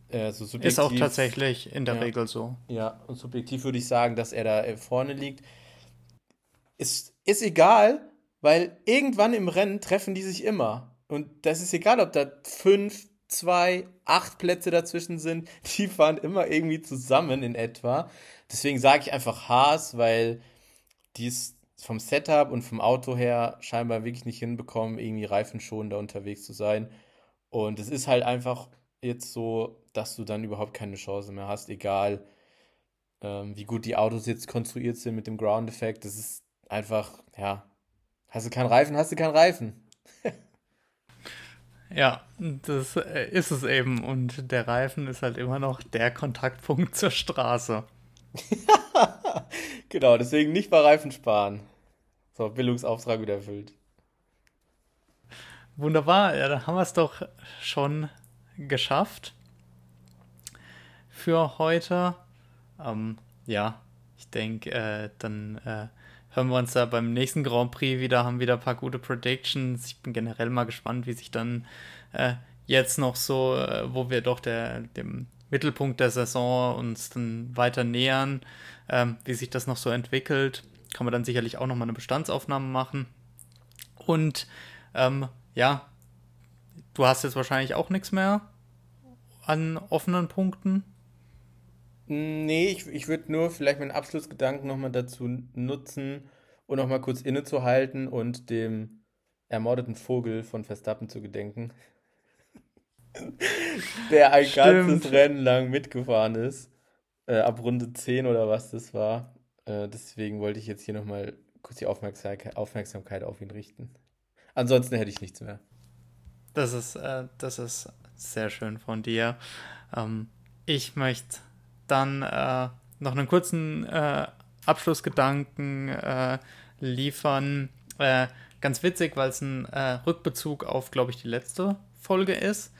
äh, so subjektiv. Ist auch tatsächlich in der ja, Regel so. Ja, und subjektiv würde ich sagen, dass er da äh, vorne liegt. Ist, ist egal, weil irgendwann im Rennen treffen die sich immer. Und das ist egal, ob da fünf, zwei, acht Plätze dazwischen sind. Die fahren immer irgendwie zusammen in etwa. Deswegen sage ich einfach Haas, weil die es vom Setup und vom Auto her scheinbar wirklich nicht hinbekommen, irgendwie reifenschonender unterwegs zu sein. Und es ist halt einfach jetzt so, dass du dann überhaupt keine Chance mehr hast, egal ähm, wie gut die Autos jetzt konstruiert sind mit dem Ground-Effekt. Das ist einfach, ja, hast du keinen Reifen, hast du keinen Reifen. ja, das äh, ist es eben. Und der Reifen ist halt immer noch der Kontaktpunkt zur Straße. genau, deswegen nicht bei Reifen sparen. So, Bildungsauftrag wieder erfüllt. Wunderbar, ja, dann haben wir es doch schon geschafft für heute. Ähm, ja, ich denke, äh, dann äh, hören wir uns da beim nächsten Grand Prix wieder, haben wieder ein paar gute Predictions. Ich bin generell mal gespannt, wie sich dann äh, jetzt noch so, äh, wo wir doch der, dem Mittelpunkt der Saison uns dann weiter nähern, ähm, wie sich das noch so entwickelt. Kann man dann sicherlich auch nochmal eine Bestandsaufnahme machen. Und ähm, ja, du hast jetzt wahrscheinlich auch nichts mehr an offenen Punkten. Nee, ich, ich würde nur vielleicht meinen Abschlussgedanken nochmal dazu nutzen und nochmal kurz innezuhalten und dem ermordeten Vogel von Verstappen zu gedenken. Der ein Stimmt. ganzes Rennen lang mitgefahren ist. Äh, ab Runde 10 oder was das war. Äh, deswegen wollte ich jetzt hier nochmal kurz die Aufmerksamkeit, Aufmerksamkeit auf ihn richten. Ansonsten hätte ich nichts mehr. Das ist, äh, das ist sehr schön von dir. Ähm, ich möchte dann äh, noch einen kurzen äh, Abschlussgedanken äh, liefern. Ganz witzig, weil es ein Rückbezug auf, glaube ich, die letzte Folge ist.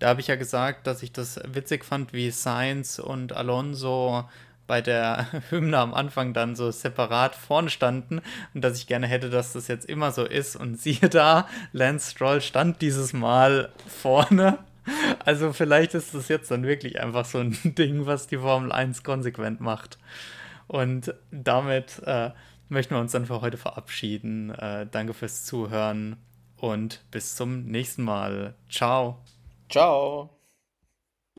Da habe ich ja gesagt, dass ich das witzig fand, wie Sainz und Alonso bei der Hymne am Anfang dann so separat vorne standen und dass ich gerne hätte, dass das jetzt immer so ist. Und siehe da, Lance Stroll stand dieses Mal vorne also vielleicht ist das jetzt dann wirklich einfach so ein Ding, was die Formel 1 konsequent macht. Und damit äh, möchten wir uns dann für heute verabschieden. Äh, danke fürs Zuhören und bis zum nächsten Mal. Ciao. Ciao.